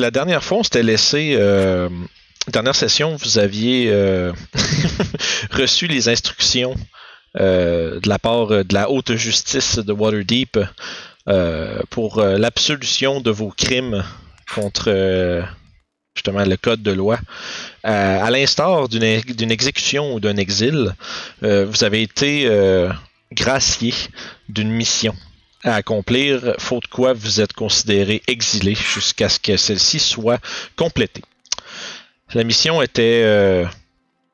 la dernière fois, on s'était laissé. Euh, dernière session, vous aviez euh, reçu les instructions euh, de la part de la haute justice de Waterdeep pour l'absolution de vos crimes contre justement le code de loi. à l'instar d'une exécution ou d'un exil, vous avez été gracié d'une mission à accomplir, faute quoi vous êtes considéré exilé jusqu'à ce que celle-ci soit complétée. La mission était, euh,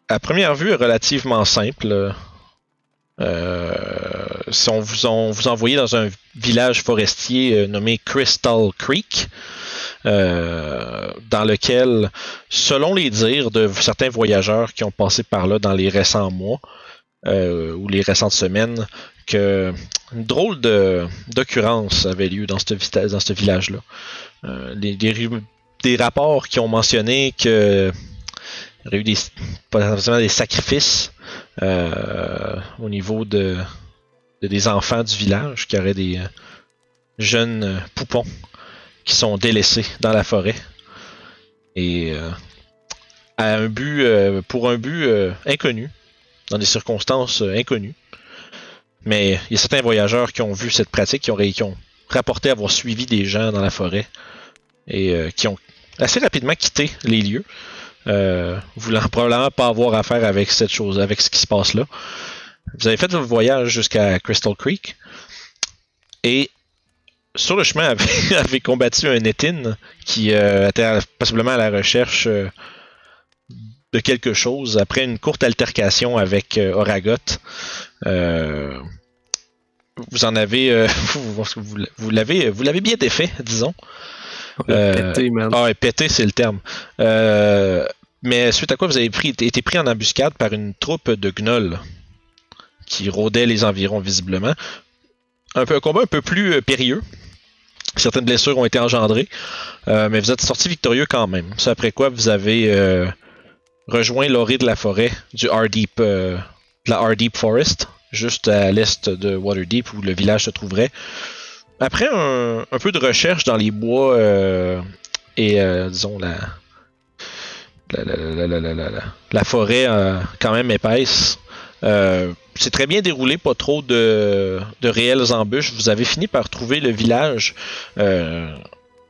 à première vue, relativement simple. Euh, si on vous, on envoyait dans un village forestier euh, nommé Crystal Creek, dans lequel, selon les dires de certains voyageurs qui ont passé par là dans les récents mois ou les récentes semaines, une drôle d'occurrence avait lieu dans ce, dans ce village-là. Euh, des, rapports qui ont mentionné que il y aurait eu des, des sacrifices euh, au niveau de, des enfants du village, qui auraient des euh, jeunes poupons qui sont délaissés dans la forêt. Et à un but, pour un but inconnu, dans des circonstances inconnues. Mais il y a certains voyageurs qui ont vu cette pratique, qui ont, rapporté avoir suivi des gens dans la forêt et euh, qui ont assez rapidement quitté les lieux, euh, voulant probablement pas avoir affaire avec cette chose, avec ce qui se passe là. Vous avez fait votre voyage jusqu'à Crystal Creek et sur le chemin avez combattu un Etin qui euh, était possiblement à la recherche de quelque chose après une courte altercation avec Oragot. Euh, vous en avez, euh, vous, l'avez, vous l'avez bien défait, disons. Euh, pété, man. Ah, pété, c'est le terme. mais suite à quoi vous avez pris, été pris en embuscade par une troupe de gnolls qui rôdait les environs visiblement. Un, peu, un combat un peu plus périlleux. Certaines blessures ont été engendrées, mais vous êtes sorti victorieux quand même. C'est après quoi vous avez rejoint l'orée de la forêt du Hardeep, la Hardeep Forest, juste à l'est de Waterdeep où le village se trouverait. Après un, peu de recherche dans les bois euh, et euh, disons la la, forêt euh, quand même épaisse, c'est très bien déroulé, pas trop de, de, réelles embûches. Vous avez fini par trouver le village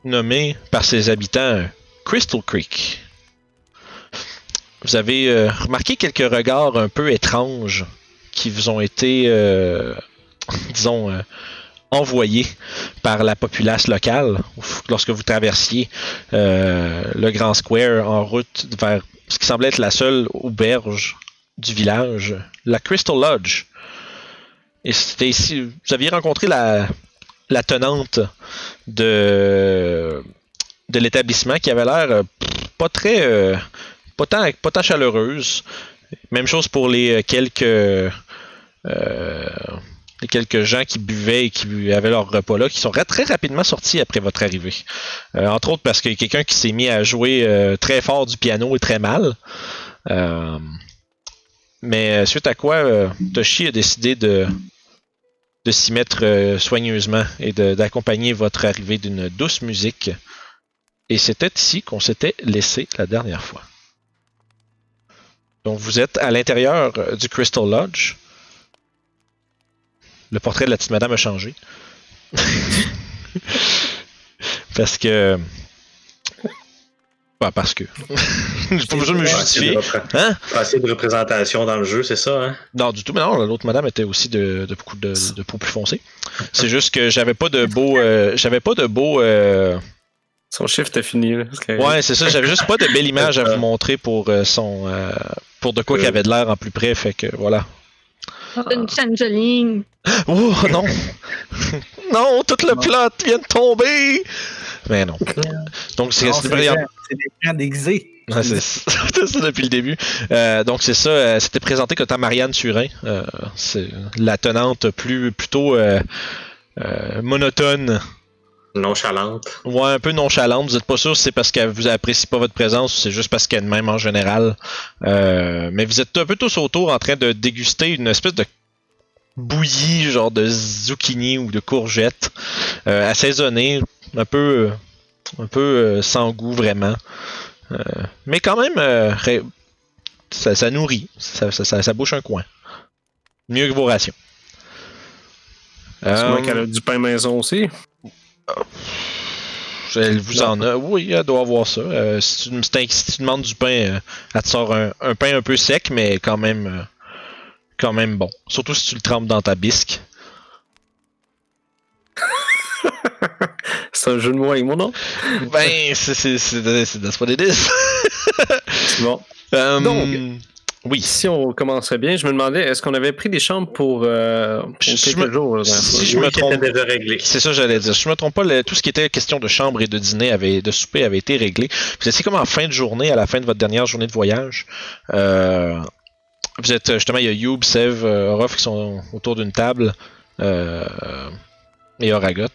nommé par ses habitants Crystal Creek. Vous avez remarqué quelques regards un peu étranges qui vous ont été, euh, disons, euh, envoyés par la populace locale lorsque vous traversiez euh, le Grand Square en route vers ce qui semblait être la seule auberge du village, la Crystal Lodge. Et c'était ici, vous aviez rencontré la, la tenante de, de l'établissement qui avait l'air pas très, pas tant, pas tant chaleureuse. Même chose pour les quelques euh, quelques gens qui buvaient et qui avaient leur repas là, qui sont très rapidement sortis après votre arrivée. Euh, entre autres parce qu'il y a quelqu'un qui s'est mis à jouer euh, très fort du piano et très mal. mais suite à quoi, Toshi a décidé de, de s'y mettre soigneusement et d'accompagner votre arrivée d'une douce musique. Et c'était ici qu'on s'était laissé la dernière fois. Donc vous êtes à l'intérieur du Crystal Lodge le portrait de la petite madame a changé. parce que. Pas parce que. J'ai pas besoin de me justifier. Hein? Assez de représentation dans le jeu, c'est ça, hein? Non, du tout, mais non, l'autre madame était aussi de, de beaucoup de, de, peau plus foncée. C'est juste que j'avais pas de beau. Euh, j'avais pas de beau. Euh... Son chiffre était fini. Là, ouais, c'est ça. J'avais juste pas de belle image à vous montrer pour euh, son. Euh, pour de quoi qu'il avait de l'air en plus près. Fait que voilà. Une changeling. Oh non! non, tout le plot vient de tomber! Mais non. Donc c'est des plans déguisés. c'est ça depuis le début. Euh, donc c'est ça, euh, c'était présenté comme étant Marianne Turin. Euh, c'est la tenante plus plutôt monotone Nonchalante. Ouais, un peu nonchalante. Vous n'êtes pas sûr si c'est parce qu'elle vous apprécie pas votre présence ou c'est juste parce qu'elle même en général. Euh, mais vous êtes un peu tous autour en train de déguster une espèce de bouillie, genre de zucchini ou de courgette, euh, assaisonnée, un peu un peu sans goût vraiment. mais quand même, ça, nourrit. Ça, ça, bouche un coin. Mieux que vos rations. C'est moi qu'elle a du pain maison aussi. Elle vous en a. Oui, elle doit avoir ça. Euh, si, tu, si, demandes du pain, euh, elle te sort un, pain un peu sec, mais quand même, euh, quand même bon. Surtout si tu le trempes dans ta bisque. c'est un jeu de mots avec mon nom? Ben, c'est, c'est, c'est, that's what it is. bon. Donc, oui. Si on commencerait bien, je me demandais, est-ce qu'on avait pris des chambres pour, euh, quelques jours? Si je me trompe, c'est ça j'allais dire. Si je me trompe pas, tout ce qui était question de chambre et de dîner, avait, de souper avait été réglé. Vous étiez comme en fin de journée, à la fin de votre dernière journée de voyage. Euh, vous êtes justement, il y a Youb, Sev, euh, qui sont autour d'une table euh, et Oragot.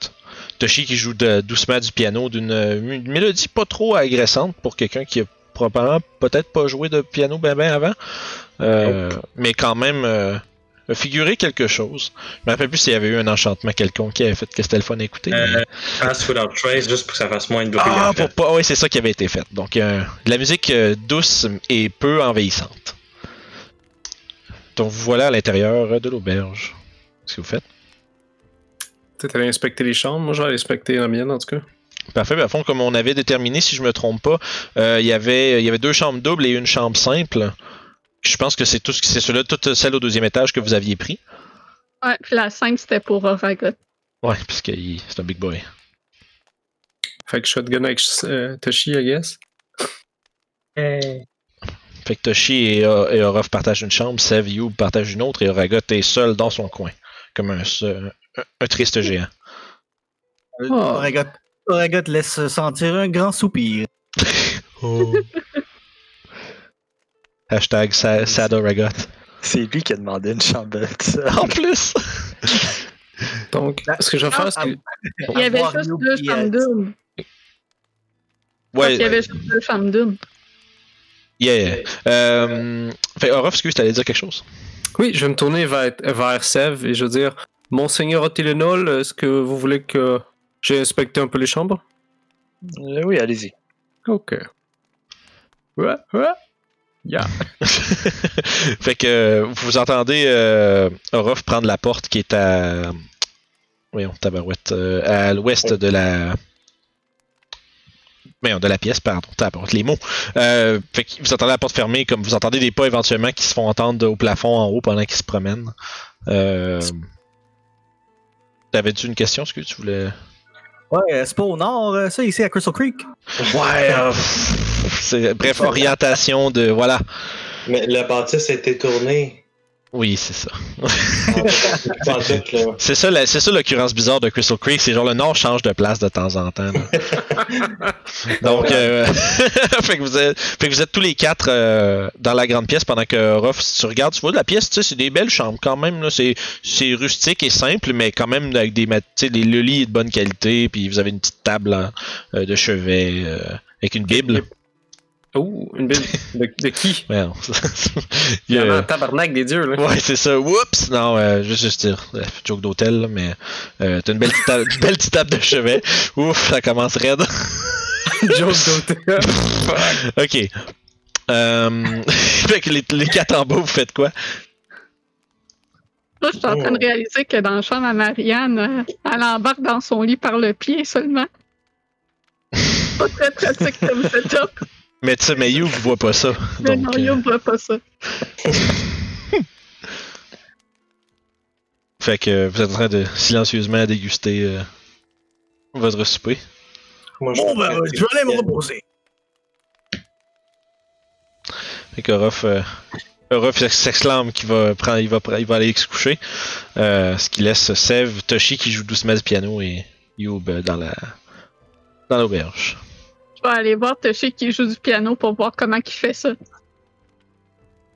Toshi qui joue doucement du piano d'une mélodie pas trop agressante pour quelqu'un qui a probablement peut-être pas joué de piano ben ben avant. Euh, mais quand même euh, figurer quelque chose. Je me rappelle plus s'il y avait eu un enchantement quelconque qui avait fait que c'était le fun à écouter. Euh, Pass Without Trace, juste pour que ça fasse moins de bruit. Ah, pour pas... oui, c'est ça qui avait été fait. Donc, euh, la musique douce et peu envahissante. Donc, voilà à l'intérieur de l'auberge. Qu'est-ce que vous faites? Peut-être aller inspecter les chambres. Moi, je vais inspecter la mienne, en tout cas. Parfait. À fond, comme on avait déterminé, si je me trompe pas, euh, il y avait il y avait deux chambres doubles et une chambre simple. Je pense que c'est tout ce c'est cela, toute celle au deuxième étage que vous aviez pris. Ouais, puis la simple c'était pour Oragot. Ouais, parce que c'est un big boy. Fait que shotgun avec euh, Toshi, I guess. Fait que Toshi et, et Orof partagent une chambre, Sev You partage une autre et Oragot est seul dans son coin, comme un, un, triste géant. Oh. Oragot laisse sentir un grand soupir. oh. Hashtag sad, C'est lui qui a demandé une chambre. en plus! Donc, ce que je vais faire, c'est que. Il y avait juste deux chambres doubles. Ouais. Il y avait juste deux chambres doubles. Yeah. Euh, fait, Orof, est-ce que tu allais dire quelque chose? Oui, je vais me tourner vers, vers Sev et je veux dire Monseigneur Otilenol, est-ce que vous voulez que j'ai inspecté un peu les chambres euh, Oui, allez-y. Ok. Ouais, ouais. Yeah. fait que vous entendez euh, Orof prendre la porte qui est à. Voyons, tabarouette. Euh, à l'ouest de la. Voyons, de la pièce, pardon. Tabarouette, les mots. Euh, fait que vous entendez la porte fermée, comme vous entendez des pas éventuellement qui se font entendre au plafond en haut pendant qu'ils se promènent. Euh. T'avais-tu une question, ce que tu voulais. Ouais, c'est pas au nord, euh, ça, ici à Crystal Creek. Ouais, euh, c'est, bref, orientation de. Voilà. Mais la bâtisse a été tournée. Oui, c'est ça. c'est ça, c'est ça l'occurrence bizarre de Crystal Creek, c'est genre le nord change de place de temps en temps. Donc, euh, fait, que vous êtes, fait que vous êtes tous les quatre euh, dans la grande pièce pendant que Ruff, si tu regardes, tu vois la pièce, tu sais, c'est des belles chambres quand même. C'est, c'est rustique et simple, mais quand même avec des, tu le lit est de bonne qualité, puis vous avez une petite table hein, euh, de chevet avec une bible. Oh, une Bible de, qui? Ouais, Il y a un tabarnak des dieux, là. Ouais, c'est ça. Oups! Non, euh, juste, juste dire, joke d'hôtel, mais euh, t'as une belle petite, belle petite table de chevet. Ouf, ça commence raide. joke d'hôtel. ok. Euh, fait que les, les quatre en bas, vous faites quoi? Là, je suis en train de réaliser que dans le chambre à Marianne, euh, elle embarque dans son lit par le pied seulement. Pas très pratique comme setup. Mais tu sais, mais You voit pas ça. Mais non, You voit pas ça. fait que vous êtes en train de silencieusement déguster euh, votre souper. bon, ben, je vais aller me reposer. Fait que Ruff, euh, s'exclame qu'il va prendre, il va, il va aller se coucher. Euh, ce qui laisse Sev, Toshi qui joue doucement du piano et Youb dans la dans l'auberge. Je vais aller voir Toshi qui joue du piano pour voir comment il fait ça.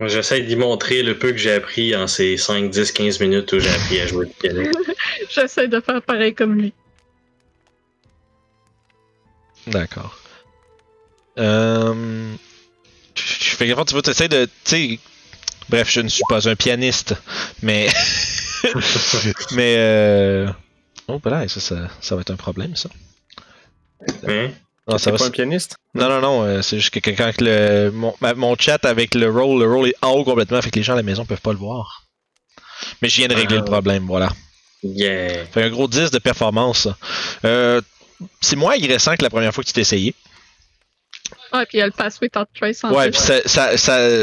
J'essaie d'y montrer le peu que j'ai appris en ces 5, 10, 15 minutes où j'ai appris à jouer du piano. J'essaie de faire pareil comme lui. D'accord. Euh... Je fais gaffe, tu vois, tu essaies de. sais... Bref, je ne suis pas un pianiste, mais. mais. Euh... Oh, voilà, ça, ça, ça va être un problème, ça. Hein? Non, ça va. pas un pianiste? Non, non, non. Euh, c'est juste que quand le, mon, mon, chat avec le roll, le roll est en haut complètement, fait que les gens à la maison peuvent pas le voir. Mais je viens de régler le ah. problème, voilà. Yeah. Fait un gros 10 de performance. Euh, c'est moins agressant que la première fois que tu t'es essayé. Ouais, puis il y a le pass without trace en Ouais, puis ça, ça, ça,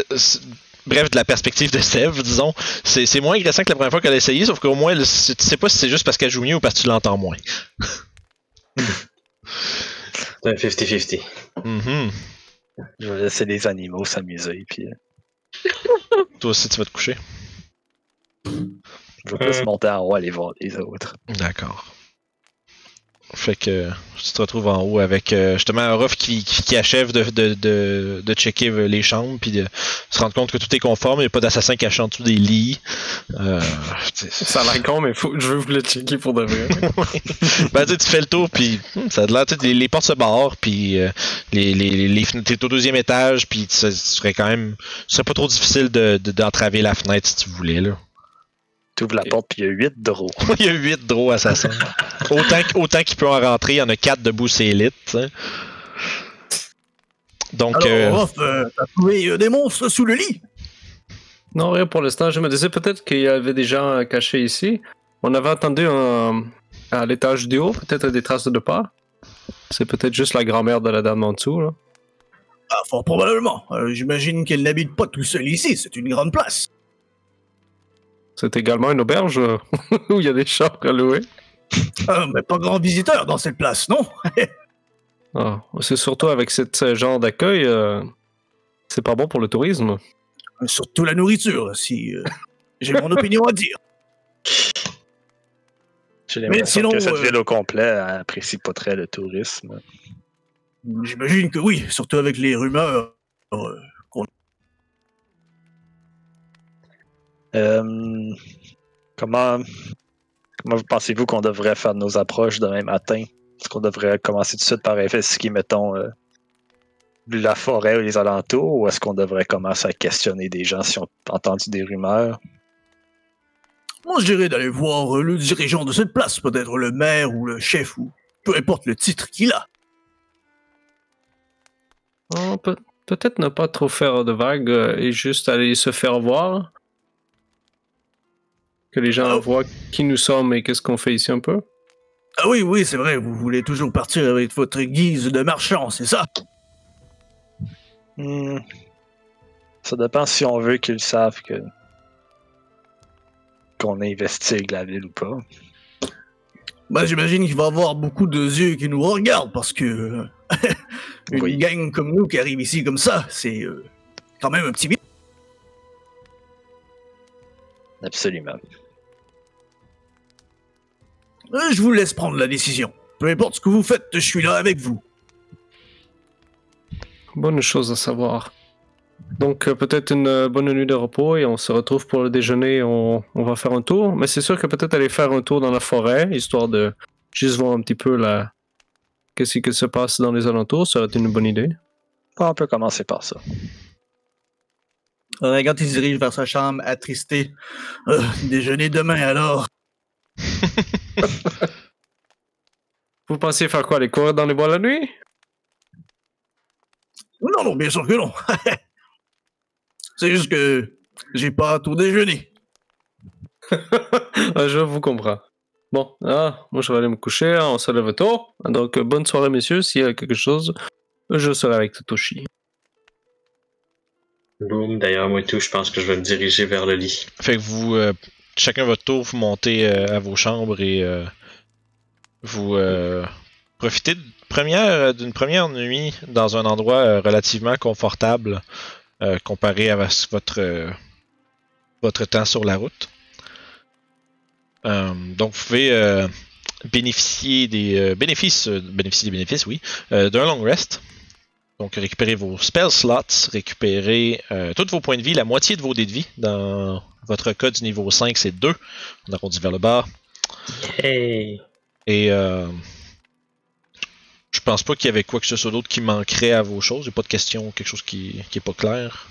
bref, de la perspective de Sev, disons, c'est moins agressant que la première fois qu'elle a essayé, sauf qu'au moins, tu sais pas si c'est juste parce qu'elle joue mieux ou parce que tu l'entends moins. C'est un 50-50. Mm-hmm. Je vais laisser les animaux s'amuser, puis. Euh. Toi aussi, tu vas te coucher. Je vais plus euh. monter en haut aller voir les autres. D'accord. Fait que tu te retrouves en haut avec euh, justement un rough qui, qui, achève de, de, de, de, checker les chambres puis de se rendre compte que tout est conforme, il n'y a pas d'assassin caché en dessous des lits. Euh, ça a l'air con, mais faut, je veux vous le checker pour de vrai. ben tu fais le tour puis hmm, ça a l'air, les, les portes se barrent puis euh, les, les, les, t'es au deuxième étage puis ce serait quand même, ce serait pas trop difficile de, d'entraver la fenêtre si tu voulais là. Tu ouvres la porte, puis il y a 8 draws. il y a 8 draws assassins. autant autant qu'il peut en rentrer, il y en a 4 debout, c'est élite. Donc. Alors, euh... euh t'as trouvé euh, des monstres sous le lit? Non, rien pour l'instant. Je me disais peut-être qu'il y avait des gens cachés ici. On avait entendu à l'étage du haut, peut-être des traces de pas. C'est peut-être juste la grand-mère de la dame en dessous, là. Ah, fort probablement. Euh, j'imagine qu'elle n'habite pas tout seule ici. C'est une grande place. C'est également une auberge où il y a des chambres à louer. Ah, mais pas grand visiteur dans cette place, non? Ah, C'est surtout avec ce genre d'accueil, euh, c'est pas bon pour le tourisme. Surtout la nourriture, si euh, j'ai mon opinion à dire. J'ai l'impression que cette euh, ville au complet apprécie pas très le tourisme. J'imagine que oui, surtout avec les rumeurs Euh, comment, comment pensez-vous qu'on devrait faire nos approches demain matin? Est-ce qu'on devrait commencer tout de suite par investiguer, mettons, euh, la forêt ou les alentours, ou est-ce qu'on devrait commencer à questionner des gens si on a entendu des rumeurs? Moi, je dirais d'aller voir le dirigeant de cette place, peut-être le maire ou le chef, ou peu importe le titre qu'il a. Oh, peut-être ne pas trop faire de vagues euh, et juste aller se faire voir. Que les gens voient qui nous sommes et qu'est-ce qu'on fait ici un peu? Ah oui, oui, c'est vrai, vous voulez toujours partir avec votre guise de marchand, c'est ça? Hmm. Ça dépend si on veut qu'ils savent que qu'on investigue la ville ou pas. Bah, j'imagine qu'il va y avoir beaucoup de yeux qui nous regardent parce que une gang comme nous qui arrive ici comme ça, c'est euh, quand même un petit Absolument. Euh, je vous laisse prendre la décision. Peu importe ce que vous faites, je suis là avec vous. Bonne chose à savoir. Donc euh, peut-être une euh, bonne nuit de repos et on se retrouve pour le déjeuner. On, va faire un tour. Mais c'est sûr que peut-être aller faire un tour dans la forêt, histoire de juste voir un petit peu la... qu'est-ce qui se passe dans les alentours, ça aurait été une bonne idée. On peut commencer par ça. Regarde, il se dirige vers sa chambre, attristé. déjeuner demain alors. Vous pensez faire quoi, aller courir dans les bois la nuit? Non, non, bien sûr que non. C'est juste que j'ai pas tout déjeuner. Ah, je vous comprends. Bon, ah, moi je vais aller me coucher, on se lève tôt. Donc bonne soirée messieurs, s'il y a quelque chose, je serai avec Totoshi. D'ailleurs moi tout, je pense que je vais me diriger vers le lit. Fait que vous, euh, chacun votre tour, vous montez euh, à vos chambres et euh, vous profitez d'une première, nuit dans un endroit relativement confortable comparé à votre, temps sur la route. donc vous pouvez bénéficier des bénéfices, des bénéfices, oui, d'un long rest. Donc récupérer vos spell slots, récupérer tous vos points de vie, la moitié de vos dés de vie dans votre cas du niveau 5, c'est 2. On arrondit vers le bas. Hey. Et euh, je pense pas qu'il y avait quoi que ce soit d'autre qui manquerait à vos choses. Il n'y a pas de question, quelque chose qui, qui est pas clair.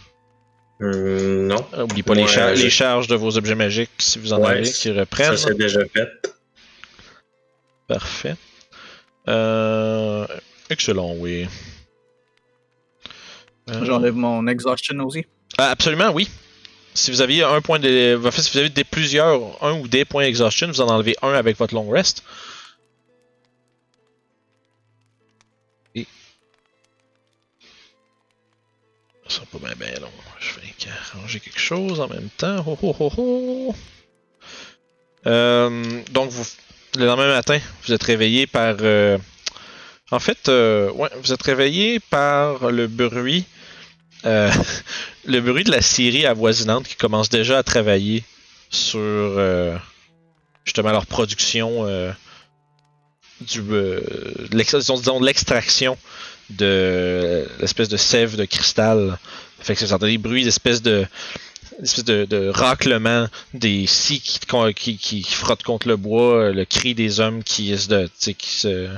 Euh, non. Euh, oubliez pas les, les, charges de vos objets magiques si vous en avez qui reprennent. Ça c'est déjà fait. Parfait. Euh, Excellent, oui. Euh, J'enlève mon exhaustion aussi. ah, absolument, oui. Si vous aviez un point de. En fait, si vous avez des plusieurs, un ou des points exhaustion, vous en enlevez un avec votre long rest. Et. Ça sera pas bien bien long. Je vais arranger quelque chose en même temps. Euh, donc, vous, le lendemain matin, vous êtes réveillé par. euh, en fait, euh, ouais, vous êtes réveillé par le bruit. Euh, le bruit de la scierie avoisinante qui commence déjà à travailler sur euh, justement leur production euh, du euh, de l'extraction de l'espèce de sève de cristal. Fait que entendez des bruits d'espèces de espèce de, de raclement des scies qui, qui, qui, frottent contre le bois, le cri des hommes qui se qui se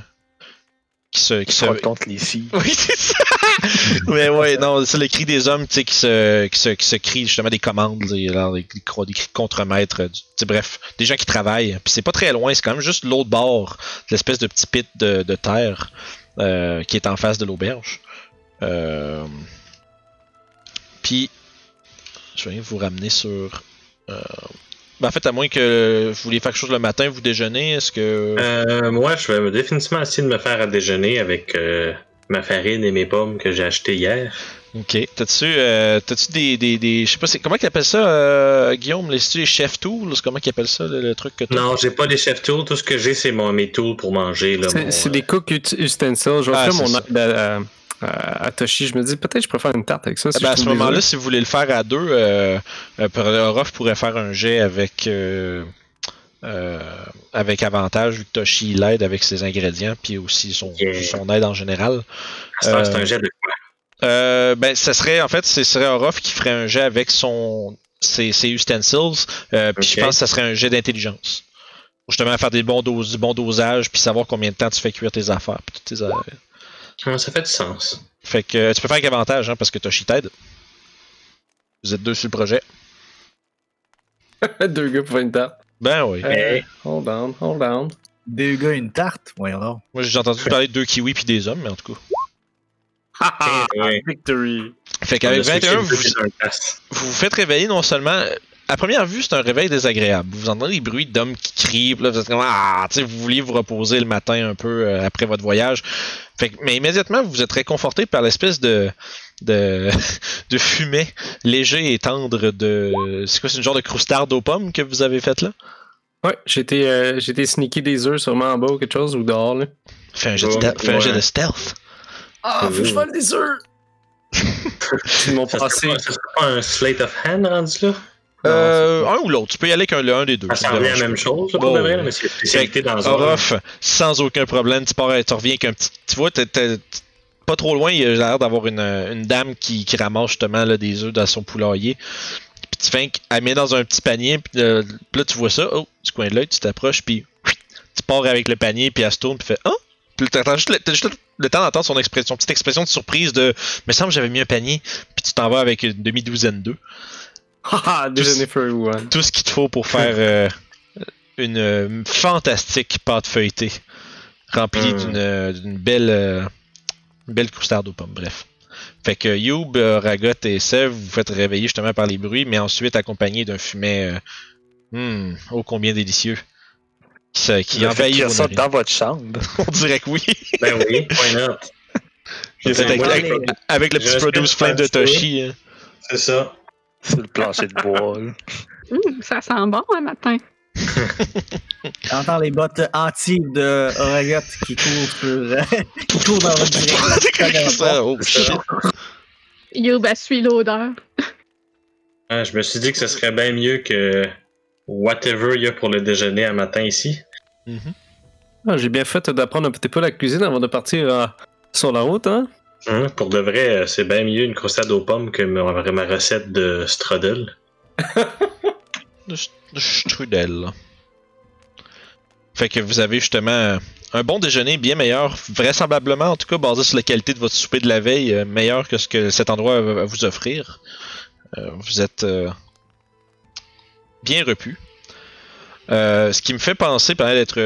qui se qui Qui se se contre les filles. oui, c'est ça. Mais ouais, non, c'est le cri des hommes, qui se, qui se, qui se crient justement des commandes, des, des, cris de contre-maître, euh, bref, des gens qui travaillent. Puis c'est pas très loin, c'est quand même juste l'autre bord, l'espèce de petit pit de, terre euh, qui est en face de l'auberge. Euh, puis, je vais vous ramener sur. Ben, en fait, à moins que vous vouliez faire quelque chose le matin, vous déjeunez, est-ce que. Euh, moi, je vais définitivement essayer de me faire à déjeuner avec ma farine et mes pommes que j'ai achetées hier. Ok. T'as-tu euh, t'as-tu des, des, des. Je sais pas, c'est comment qu'ils appellent ça, euh, Guillaume? Les c'est-tu les chef tools? Comment qu'ils appellent ça, le, le truc que t'as? Non, j'ai pas des chef tools. Tout ce que j'ai, c'est mon, mes tools pour manger. là, C'est c'est euh, des cook ut- ustensiles. Je vais Ah, mon c'est ça. aide à, à- à Toshi. Je me dis peut-être que je pourrais faire une tarte avec ça. si Ah ben, à ce des moment-là, si vous voulez le faire à deux, euh, euh, pourrait faire un jet avec euh, euh, avec avantage vu que Toshi l'aide avec ses ingrédients puis aussi son, Yeah. son aide en général. c'est euh, un jet de quoi? Euh, ben, ce serait en fait, ce serait Orof qui ferait un jet avec son ses, ses ustensiles. euh, puis je pense que ça serait un jet d'intelligence. Justement, faire des bons doses, du bon dosage, puis savoir combien de temps tu fais cuire tes affaires. Puis toutes tes affaires. Ah, Ça fait du sens? Fait que euh, tu peux faire avec avantage, hein, parce que Toshi t'aide. Vous êtes deux sur le projet. Deux gars pour une tarte. Ben oui. Euh, hold on, hold on. Deux gars, une tarte. Voyons donc. Moi j'ai entendu parler de deux kiwis puis des hommes, mais en tout cas. Ah, Ouais. victory. Fait qu'avec On a switché 21, le vous, vous vous faites réveiller non seulement. À première vue, c'est un réveil désagréable. Vous entendez des bruits d'hommes qui crient, puis là, vous êtes comme Ah, tu sais, vous vouliez vous reposer le matin un peu euh, après votre voyage. Fait que, mais immédiatement, vous êtes réconforté par l'espèce de, de, de fumée léger et tendre de. C'est quoi, c'est une genre de croustarde aux pommes que vous avez faite là? Ouais, j'ai été, euh, été sneaker des œufs sûrement en bas ou quelque chose ou dehors. Là. Fais un jet, de, Ouais, stel- fais un jet ouais. de stealth. Ah, faut que je vole des œufs! Ils m'ont passé. serait pas, ça serait pas un slate of hand rendu là? Euh, un ou l'autre. Tu peux y aller avec un, le un des deux. Ça revient la même chose, là, pour vrai, mais c'est spécialité dans un. Sans aucun problème, tu, pars, tu reviens avec un petit. Tu vois, t'es- t'es- pas trop loin, il y a l'air d'avoir une, une dame qui, qui ramasse justement là, des œufs dans son poulailler. Puis tu fais qu'elle met dans un petit panier, puis euh, là tu vois ça, oh, du coin de l'œil, tu t'approches, puis tu pars avec le panier, puis elle se tourne, puis fait Oh! Puis t'as juste, le- t'as juste le temps d'entendre son expression, petite expression de surprise de Me semble que j'avais mis un panier, puis tu t'en vas avec une demi-douzaine d'œufs. Haha, for everyone. Tout ce qu'il te faut pour faire euh, une euh, fantastique pâte feuilletée remplie Mm. d'une d'une belle une belle croustarde aux pommes. Bref. Fait que Youb, Ragot et Sev vous faites réveiller justement par les bruits, mais ensuite accompagné d'un fumet euh, hmm, ô combien délicieux qui, qui envahit vos ça narines. dans votre chambre. On dirait que oui. Ben oui, why not? C'est avec, le petit produce flame de. Toshi. hein. C'est ça. sur le plancher de bois. là. Hum, ça sent bon un matin. T'entends les bottes anti de Oragot qui courent sur, euh, qui courent dans votre direction. Ça, oh, shit. Youb suit l'odeur. Ah, je me suis dit que ce serait bien mieux que whatever il y a pour le déjeuner à matin ici. Mhm. Ah, j'ai bien fait d'apprendre un petit peu la cuisine avant de partir euh, sur la route, hein? Hein, pour de vrai, euh, c'est bien mieux une croustade aux pommes que ma, ma recette de strudel. de, de strudel. Fait que vous avez justement un bon déjeuner bien meilleur, vraisemblablement en tout cas basé sur la qualité de votre souper de la veille, euh, meilleur que ce que cet endroit va vous offrir. Euh, vous êtes euh, bien repu. Ce qui me fait penser, pendant d'être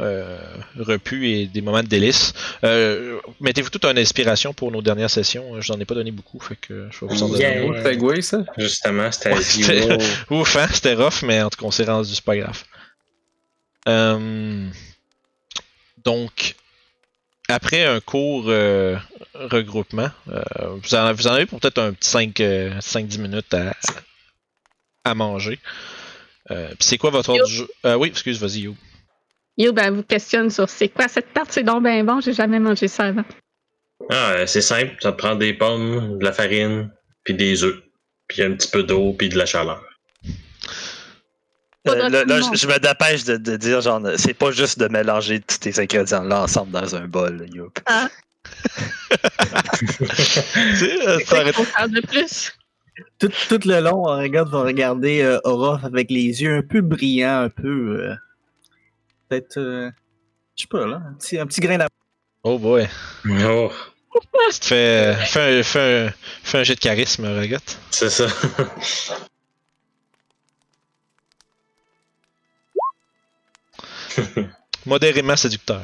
euh, repus et des moments de délice. Euh, Mettez-vous toute une inspiration pour nos dernières sessions. Je n'en ai pas donné beaucoup, fait que je vais vous en donner. Yeah. Segway, ça? Justement, c'était Ouais, c'était-. Ouf, hein, c'était rough, mais en tout cas, on s'est rendu, c'est pas grave. Euh, donc, après un court euh, regroupement, euh, vous, en, vous en avez pour peut-être un petit 5-10 minutes à, à manger. Euh, puis c'est quoi votre ordre du jour? Euh, oui, excuse, vas-y, Yo. Yo, ben, elle vous questionne sur c'est quoi cette tarte, c'est donc ben bon, j'ai jamais mangé ça avant. Ah, euh, c'est simple, ça te prend des pommes, de la farine, puis des œufs, puis un petit peu d'eau, puis de la chaleur. Euh, là, là, je, me dépêche de, de dire, genre, c'est pas juste de mélanger tous tes ingrédients-là ensemble dans un bol, là, youp. Tu sais, euh, C'est ça aurait- qu'on parle de plus? Tout, tout le long, on regarde, va regarder euh, Orof avec les yeux un peu brillants, un peu. euh, Peut-être. euh, je sais pas, là. Un petit, un petit grain d'amour. Oh boy. Oh, fais, fais, un, fais, un, fais un jet de charisme, Regotte. c'est ça. Modérément séducteur.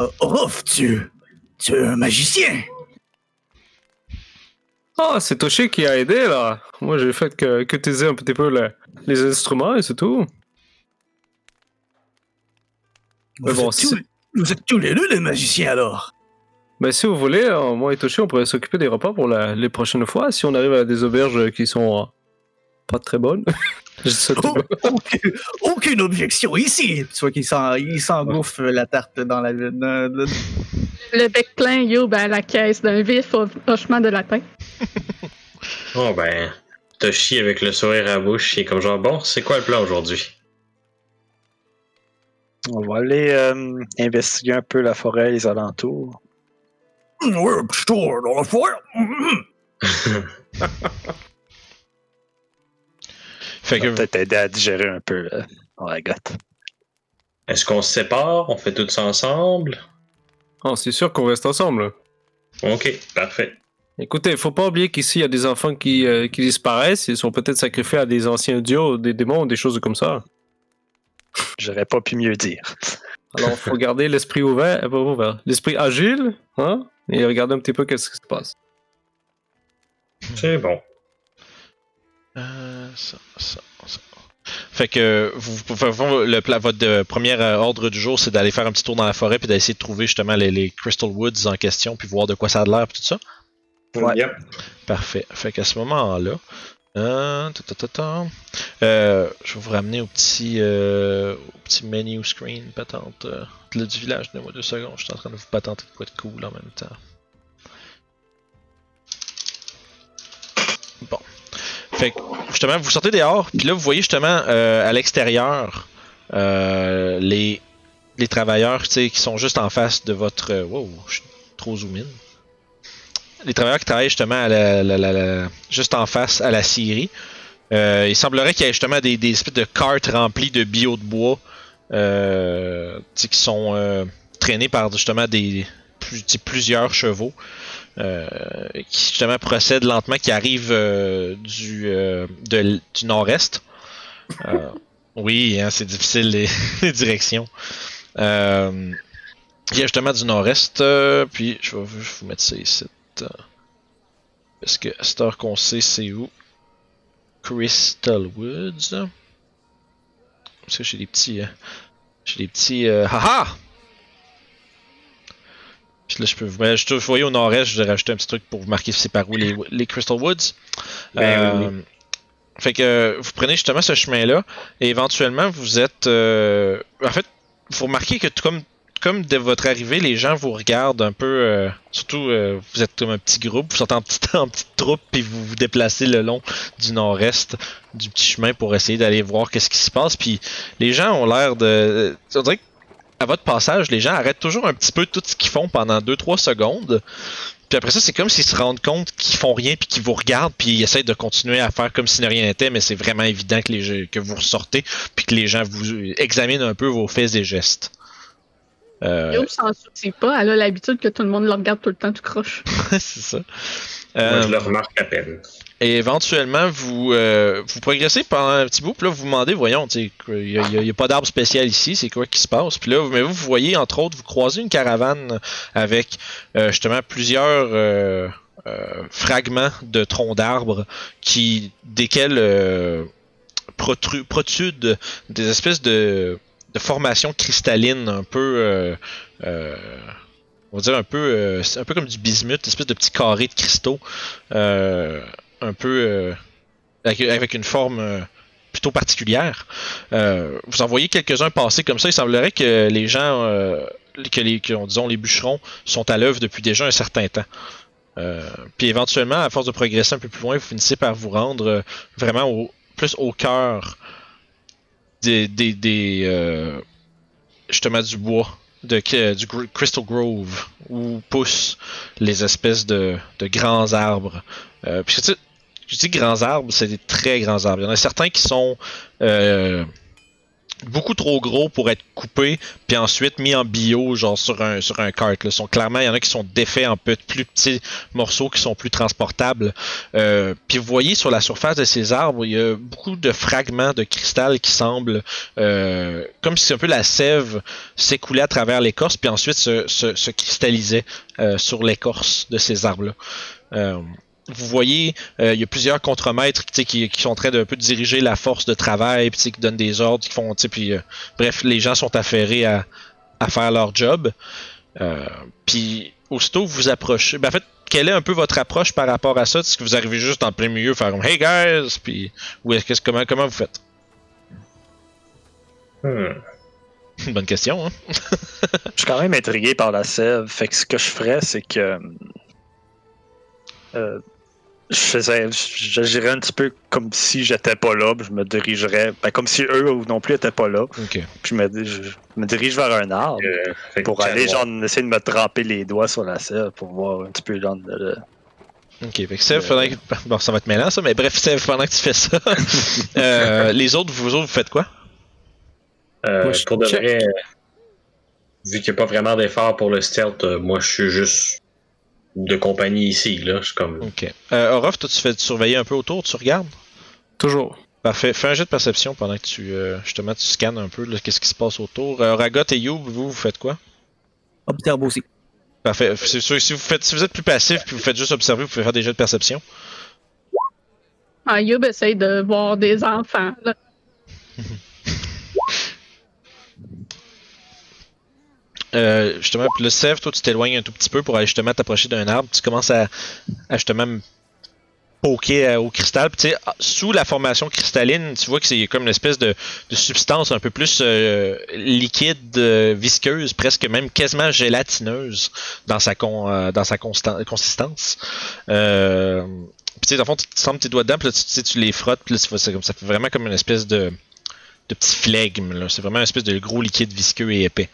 Euh, Orof, tu. Tu es un magicien. Ah, c'est Toshi qui a aidé, là. Moi, j'ai fait que, que t'aider un petit peu le- les instruments et c'est tout. Vous, bon, êtes si- tous, vous êtes tous les deux des magiciens alors. Ben, si vous voulez, euh, moi et Toshi, on pourrait s'occuper des repas pour la- les prochaines fois si on arrive à des auberges qui sont euh, pas très bonnes. Oh, aucune, aucune objection ici. Tu vois qu'il s'en- il s'engouffre la tarte dans la. dans- dans- Le bec plein, yo, ben, la caisse d'un vif hochement de la tête. Oh ben, Toshi avec le sourire à la bouche, il est comme genre, bon, c'est quoi le plan aujourd'hui? On va aller euh, investiguer un peu la forêt, les alentours. Ouais, plutôt dans la forêt. Fait que va peut-être aider à digérer un peu euh, la gâte. Est-ce qu'on se sépare? On fait tout ça ensemble? Ah, c'est sûr qu'on reste ensemble. là. Ok, parfait. Écoutez, faut pas oublier qu'ici, il y a des enfants qui, euh, qui disparaissent. Ils sont peut-être sacrifiés à des anciens dieux, des démons, des choses comme ça. J'aurais pas pu mieux dire. Alors, faut garder l'esprit ouvert, euh, pas ouvert, l'esprit agile, hein, et regarder un petit peu qu'est-ce qui se passe. C'est bon. Euh, ça, ça, ça. Fait que vous, le, pla- votre euh, premier euh, ordre du jour, c'est d'aller faire un petit tour dans la forêt puis d'essayer de trouver justement les, les Crystal Woods en question puis voir de quoi ça a l'air puis tout ça? Ouais. Yep. Parfait. Fait qu'à ce moment-là, euh, euh, je vais vous ramener au petit, euh, petit menu screen patente euh, de- du village. Donnez-moi deux secondes. Je suis en train de vous patenter de quoi de cool en même temps. Bon. Fait que justement, vous sortez dehors, puis là, vous voyez justement euh, à l'extérieur euh, les, travailleurs qui sont juste en face de votre. euh, wow, je suis trop zoom in. Les travailleurs qui travaillent justement à la, juste en face à la scierie. Euh, il semblerait qu'il y ait justement des, des espèces de cartes remplies de bio de bois euh, qui sont euh, traînées par justement des plusieurs chevaux euh, qui justement procèdent lentement, qui arrivent du, du nord-est. Oui, hein, c'est difficile les, directions. Il y a justement du nord-est, puis je vais vous mettre ça ici. Parce que à cette heure qu'on sait c'est où? Crystal Woods. Parce que j'ai des petits. euh, j'ai des petits. Euh, haha! Puis là, je peux vous. Je, vous voyez au nord-est, je vais rajouter un petit truc pour vous marquer c'est par où les, les Crystal Woods. Ben Euh, Fait que euh, vous prenez justement ce chemin-là et éventuellement vous êtes. en fait, vous remarquez que tout comme, comme de votre arrivée, les gens vous regardent un peu. euh, surtout, euh, vous êtes comme un petit groupe, vous sortez en petite, en petite troupe puis vous vous déplacez le long du nord-est du petit chemin pour essayer d'aller voir qu'est-ce qui se passe. Puis les gens ont l'air de. On dirait qu'à votre passage, les gens arrêtent toujours un petit peu tout ce qu'ils font pendant 2-3 secondes. Puis après ça, c'est comme s'ils se rendent compte qu'ils font rien puis qu'ils vous regardent puis ils essayent de continuer à faire comme si rien n'était, mais c'est vraiment évident que, les, que vous ressortez puis que les gens vous examinent un peu vos faits et gestes. Euh, s'en soucie pas, elle a l'habitude que tout le monde le regarde tout le temps, tout croche. c'est ça. Euh, Moi, je le remarque à peine. et éventuellement, vous, euh, vous progressez pendant un petit bout, puis là, vous vous demandez, voyons, il n'y a, pas d'arbre spécial ici, c'est quoi qui se passe? Puis là, mais vous, vous voyez, entre autres, vous croisez une caravane avec euh, justement plusieurs euh, euh, fragments de troncs d'arbres qui, desquels euh, protru- protudent des espèces de, de formations cristallines un peu... euh, euh, on va dire un peu, euh, un peu comme du bismuth, espèce de petits carrés de cristaux, un peu avec, une forme plutôt particulière. Vous en voyez quelques-uns passer comme ça. Il semblerait que les gens, que les, que, disons les bûcherons, sont à l'œuvre depuis déjà un certain temps. Puis éventuellement, à force de progresser un peu plus loin, vous finissez par vous rendre vraiment au, plus au cœur des, des, des euh, justement du bois de, que- du Crystal Grove où poussent les espèces de, de grands arbres. Euh, puis tu sais, je dis grands arbres, c'est des très grands arbres. Il y en a certains qui sont euh, beaucoup trop gros pour être coupés, puis ensuite mis en bio, genre sur un sur un cart. Là. Sont clairement, il y en a qui sont défaits en pe- plus petits morceaux qui sont plus transportables. Euh, puis vous voyez sur la surface de ces arbres, il y a beaucoup de fragments de cristal qui semblent euh, comme si un peu la sève s'écoulait à travers l'écorce, puis ensuite se, se, cristallisait euh, sur l'écorce de ces arbres-là. Vous voyez, euh, il y a plusieurs contremaîtres qui, qui sont en train d'un peu diriger la force de travail, puis qui donnent des ordres, qui font, puis euh, bref, les gens sont affairés à, à faire leur job. Euh, puis aussitôt vous vous approchez, ben en fait, quelle est un peu votre approche par rapport à ça? Est-ce que vous arrivez juste en plein milieu, faire Hey guys, puis ou est-ce que comment comment vous faites? Hmm. Bonne question. Hein? Je suis quand même intrigué par la sève. Fait que ce que je ferais, c'est que. euh. J'agirais un petit peu comme si j'étais pas là. puis Je me dirigerais. Ben, comme si eux non plus étaient pas là. Ok. Puis je me, je me dirige vers un arbre. Euh, Pour aller, genre, essayer de me tremper les doigts sur la sève pour voir un petit peu, genre, le- le- Ok, fait que Sèvres, pendant que- bon, ça va être mêlant ça, mais bref, Sèvres, pendant que tu fais ça, euh, les autres, vous autres, vous faites quoi? Euh, Moi, je pour de vrai, vu qu'il n'y a pas vraiment d'effort pour le stealth, euh, moi je suis juste de compagnie ici. Là. Je suis comme. Ok. Euh, Orof, toi, tu fais surveiller un peu autour, tu regardes? Toujours. Parfait. Fais un jet de perception pendant que tu, euh, justement, tu scannes un peu là, qu'est-ce qui se passe autour. Euh, Ragot et You, vous, vous faites quoi? Observe aussi. Parfait. C'est sûr, si vous faites, si vous êtes plus passif puis vous faites juste observer, vous pouvez faire des jets de perception. Ah, Youb essaye de voir des enfants. Là. Euh, justement, le Sèvres, toi, tu t'éloignes un tout petit peu pour aller justement t'approcher d'un arbre. Tu commences à, justement poker euh, au cristal. Puis, ah, sous la formation cristalline, tu vois que c'est comme une espèce de, substance un peu plus euh, liquide, euh, visqueuse, presque même quasiment gélatineuse dans sa, con, dans sa consistance. Puis, tu sais, dans le fond, tu te sens tes doigts dedans, puis là, tu, les frottes, puis là, comme- ça fait vraiment comme une espèce de, de petit flegme. C'est vraiment une espèce de gros liquide visqueux et épais.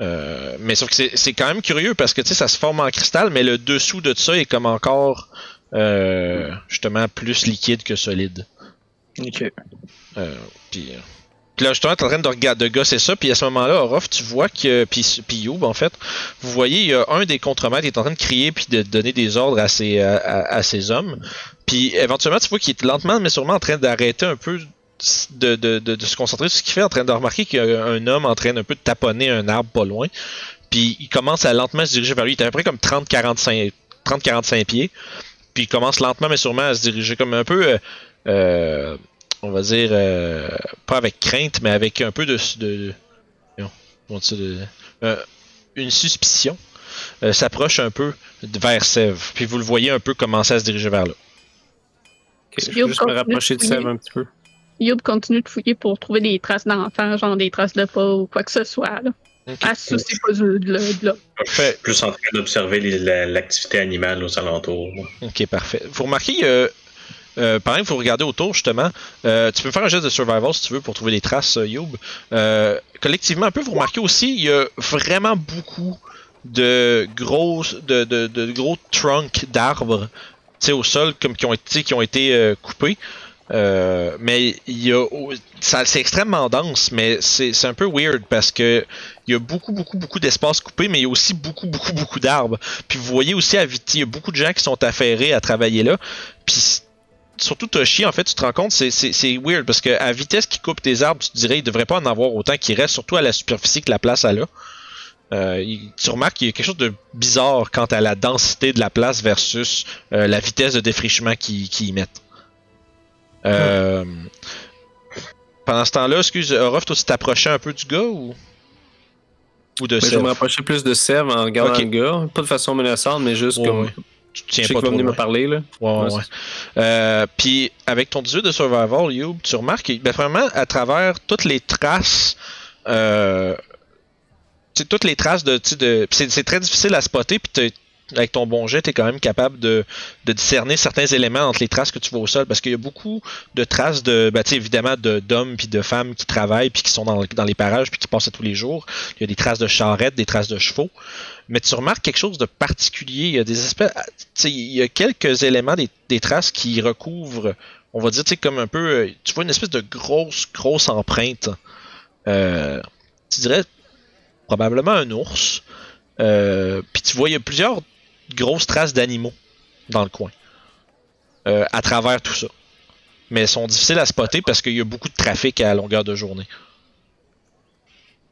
Euh, mais sauf que c'est- c'est quand même curieux parce que tu sais, ça se forme en cristal, mais le dessous de ça est comme encore euh, justement plus liquide que solide. Ok. Euh, puis, euh, puis là, justement, t'es en train de regarder, de gosser ça, puis à ce moment-là, Orof, tu vois que, puis, puis Youb, en fait, vous voyez, il y a un des contremaîtres qui est en train de crier puis de donner des ordres à ses, à, à- à ses hommes. Puis éventuellement, tu vois qu'il est lentement, mais sûrement en train d'arrêter un peu de, de, de, de se concentrer sur ce qu'il fait, en train de remarquer qu'il y a un homme en train d'un peu de taponner un arbre pas loin. Puis il commence à lentement se diriger vers lui. Il est à peu près comme 30-45 30-45 pieds. Puis il commence lentement mais sûrement à se diriger comme un peu, euh, euh, on va dire, euh, pas avec crainte, mais avec un peu de... de, euh, une suspicion. euh, s'approche un peu de- vers Sèvres. Puis vous le voyez un peu commencer à se diriger vers là. Je vais juste me rapprocher de. Sèvres un petit peu. Youb continue de fouiller pour trouver des traces d'enfants, genre des traces de pas ou quoi que ce soit. Là. Ok. À se soucier pas de, là. Fait- Plus en train d'observer l'activité animale aux alentours. Ok, parfait. Vous remarquez, euh, euh, que vous regardez autour, justement, euh, tu peux faire un geste de survival si tu veux pour trouver des traces, euh, Youb. Euh, collectivement, un peu, vous remarquez aussi, il y a vraiment beaucoup de gros, de, de, de gros trunks d'arbres tu sais, au sol comme qui ont été, qui ont été euh, coupés. Euh, mais il y a, ça, c'est extrêmement dense, mais c'est, c'est un peu weird parce que il y a beaucoup, beaucoup, beaucoup d'espace coupé, mais il y a aussi beaucoup, beaucoup, beaucoup d'arbres. Puis vous voyez aussi à Viti, il y a beaucoup de gens qui sont affairés à travailler là. Puis surtout Toshi, en fait, tu te rends compte, c'est, c'est, c'est weird parce que à vitesse qui coupe tes arbres, tu te dirais, il devrait pas en avoir autant qui reste, surtout à la superficie que la place a là. Euh, tu remarques qu'il y a quelque chose de bizarre quant à la densité de la place versus euh, la vitesse de défrichement qu'ils qu'ils y mettent. Euh, Pendant ce temps-là, excuse, Orof, toi, tu t'approchais un peu du gars ou, ou de Mais je me plus de Sève en regardant Ok. le gars. Pas de façon menaçante, mais juste Ouais, comme. ouais. Tu te Je tiens sais pas trop venir me parler, là. Ouais, ouais. Euh, Puis avec ton 18 de survival, Youb, tu remarques que, ben, vraiment, à travers toutes les traces, euh, toutes les traces de, de c'est très difficile à spotter, puis avec ton bon jet, tu es quand même capable de, de discerner certains éléments entre les traces que tu vois au sol, parce qu'il y a beaucoup de traces de, ben, évidemment, de- d'hommes puis de femmes qui travaillent puis qui sont dans, dans les parages puis qui passent à tous les jours. Il y a des traces de charrettes, des traces de chevaux. Mais tu remarques quelque chose de particulier. Il y a des espèces, sais, il y a quelques éléments des, des traces qui recouvrent, on va dire, comme un peu, euh, tu vois une espèce de grosse, grosse empreinte. Euh, tu dirais probablement un ours. Euh, Puis tu vois, il y a plusieurs grosses traces d'animaux dans le coin. euh, à travers tout ça. Mais elles sont difficiles à spotter parce qu'il y a beaucoup de trafic à longueur de journée.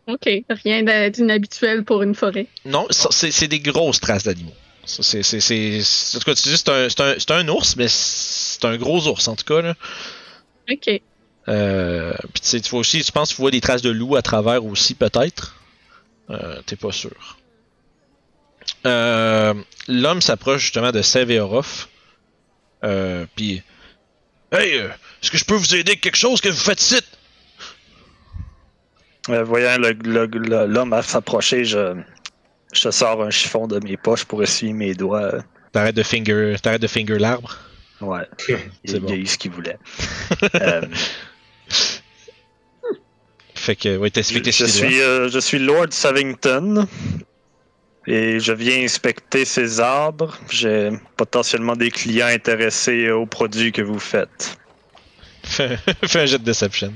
OK. Rien d'inhabituel pour une forêt. Non, c'est des grosses traces d'animaux. C'est, en tout cas, tu dis c'est un, un, ours, mais c'est un gros ours en tout cas. Là. OK. Euh, puis tu sais, tu vois aussi, tu penses que tu vois des traces de loup à travers aussi, peut-être. Euh, T'es pas sûr. Euh, L'homme s'approche justement de Sev et Orof. Euh, puis, hey, euh, est-ce que je peux vous aider avec quelque chose que vous faites ici? Voyant l'homme s'approcher, je, je sors un chiffon de mes poches pour essuyer mes doigts. T'arrêtes de finger, t'arrêtes de finger l'arbre? Ouais, C'est il, bon. il a eu ce qu'il voulait. Euh, Fait que, ouais, je, je suis, euh, je suis Lord Savington et je viens inspecter ces arbres. J'ai potentiellement des clients intéressés aux produits que vous faites. Fais un jet de deception.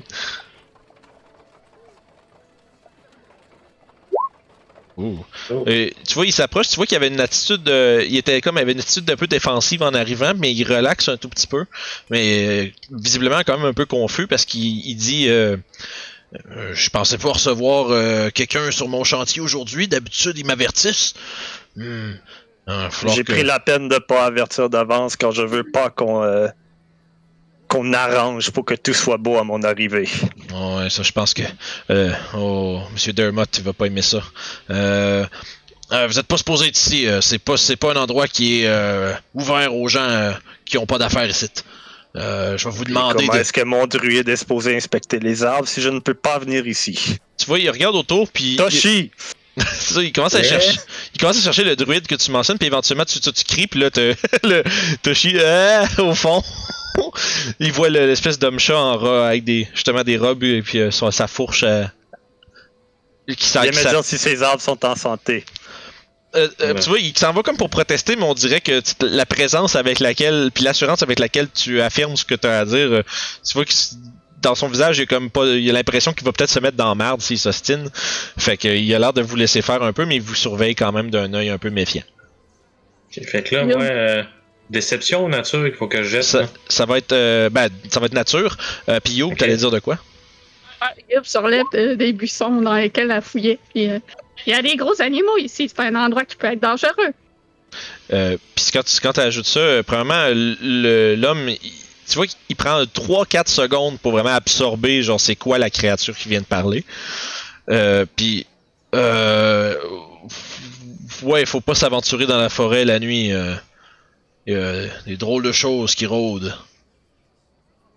Ouh. Oh. Et tu vois, il s'approche, tu vois qu'il avait une attitude, euh, il était comme, il avait une attitude un peu défensive en arrivant, mais il relaxe un tout petit peu, mais euh, visiblement quand même un peu confus parce qu'il il dit, euh, Euh, je pensais pas recevoir euh, quelqu'un sur mon chantier aujourd'hui. D'habitude, ils m'avertissent. Hmm. Ah, J'ai que- pris la peine de pas avertir d'avance car je veux pas qu'on euh, qu'on arrange pour que tout soit beau à mon arrivée. Ouais, ça, je pense que. Oh, Monsieur Dermott, il va pas aimer ça. Vous êtes pas supposé être ici. c'est pas, c'est pas un endroit qui est ouvert aux gens qui ont pas d'affaires ici. Euh, je vais vous demander. Comment de- est-ce que mon druide est supposé inspecter les arbres si je ne peux pas venir ici? Tu vois, il regarde autour, puis. il- Toshi! Ça, il commence à Ouais. chercher. Il commence à chercher le druide que tu mentionnes, puis éventuellement tu, tu, tu cries, puis là t'as- le Toshi euh, au fond. il voit le- l'espèce d'homme chat en rat avec des justement des robes et puis euh, sa fourche euh, qui sent Viens qui me sent- dire si ces arbres sont en santé. Euh, euh, Ouais. Tu vois, il s'en va comme pour protester, mais on dirait que la présence avec laquelle, puis l'assurance avec laquelle tu affirmes ce que tu as à dire, euh, tu vois que dans son visage, il a comme pas, il a l'impression qu'il va peut-être se mettre dans la merde s'il s'ostine. Fait que, il a l'air de vous laisser faire un peu, mais il vous surveille quand même d'un œil un peu méfiant. Fait que là, Yo. moi, euh, déception ou nature, il faut que je jette. Ça, va être, euh, ben, ça va être nature. Euh, puis Yo, t'allais dire de quoi? Ah, Yves se relève de- des buissons dans lesquels elle fouillait. Puis, euh, il y a des gros animaux ici. C'est un endroit qui peut être dangereux. Euh, Puis quand tu ajoutes ça, euh, premièrement, le- l'homme, tu vois qu'il prend 3-4 secondes pour vraiment absorber, genre, c'est quoi la créature qui vient de parler. Euh, Puis, euh, ouais, faut pas s'aventurer dans la forêt la nuit. euh, Il y a des drôles de choses qui rôdent.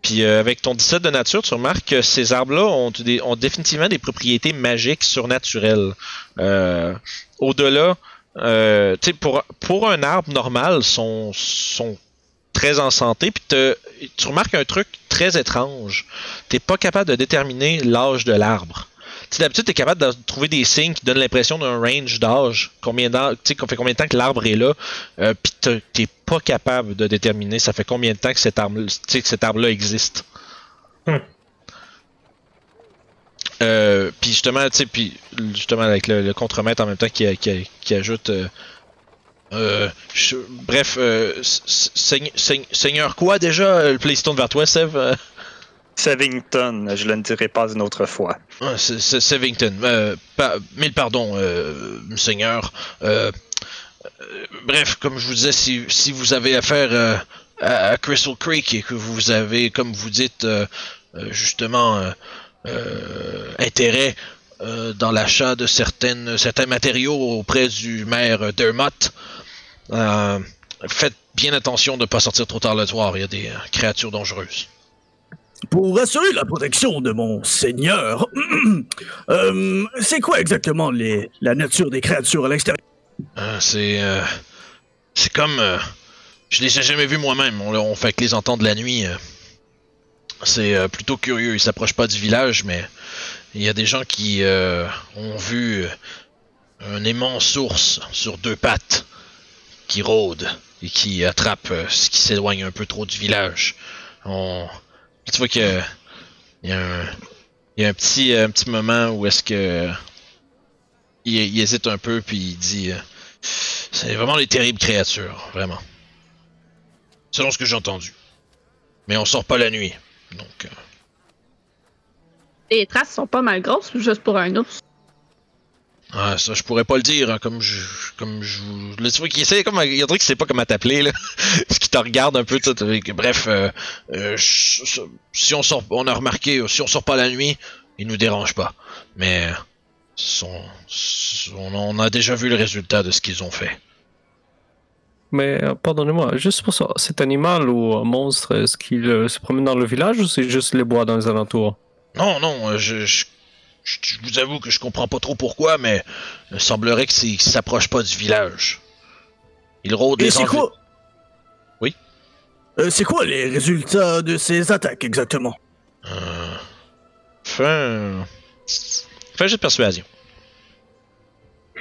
Puis euh, avec ton 17 de nature, tu remarques que ces arbres-là ont, définitivement des propriétés magiques surnaturelles. Euh, Au-delà, euh, tu pour, pour un arbre normal, sont, sont très en santé. Puis tu remarques un truc très étrange. T'es pas capable de déterminer l'âge de l'arbre. Sais, d'habitude, tu es capable de trouver des signes qui donnent l'impression d'un range d'âge. Combien d'âge, tu sais, qu'on fait combien de temps que l'arbre est là, euh, puis t'es- t'es pas capable de déterminer ça fait combien de temps que cet arbre, tu que cet arbre-là existe. Hmm. Euh, puis justement, tu sais, puis justement avec le, le contremaître en même temps qui, qui, qui ajoute. euh, euh, je- bref, euh, seigne- seigne- Seigneur quoi déjà? Le Playstone vers toi, Sev? Savington, je ne le dirai pas une autre fois. Ah, Sevington. Euh, mille pardons, euh, Seigneur. Euh, euh, bref, comme je vous disais, si, vous avez affaire à, Crystal Creek et que vous avez, comme vous dites, justement, intérêt dans l'achat de certains matériaux auprès du maire Dermott, faites bien attention de ne pas sortir trop tard le soir. Il y a des créatures dangereuses. Pour assurer la protection de mon seigneur, euh, c'est quoi exactement les, la nature des créatures à l'extérieur? Euh, c'est. euh, c'est comme. je les ai jamais vus moi-même. On, fait que les entendre la nuit. c'est plutôt curieux. Ils s'approchent pas du village, mais il y a des gens qui ont vu un immense ours sur deux pattes qui rôde et qui attrape ce qui s'éloigne un peu trop du village. On... Tu vois que. Il y a un. Un petit, moment où est-ce que. Il, hésite un peu, puis il dit. euh, c'est vraiment des terribles créatures, vraiment. Selon ce que j'ai entendu. Mais on sort pas la nuit. Donc. euh, Les traces sont pas mal grosses, juste pour un ours. Ah, ça, je pourrais pas le dire, hein, comme je. Comme je tu vois qu'il essaie comme. Il y a un truc qui sait pas comment t'appeler, là. Ce qui te regarde un peu, Bref, euh, euh, je- si on sort. On a remarqué, si on sort pas la nuit, ils nous dérangent pas. Mais. Son, son- on a déjà vu le résultat de ce qu'ils ont fait. Mais euh, pardonnez-moi, juste pour ça, cet animal ou un monstre, est-ce qu'il euh, se promène dans le village ou c'est juste les bois dans les alentours? Non, non, euh, je, je, je- je vous avoue que je comprends pas trop pourquoi, mais il semblerait que c'est- qu'il s'approche pas du village. Il rôde Et les c'est quoi? Oui? Euh, c'est quoi les résultats de ces attaques exactement? Euh. Fais un jet de persuasion.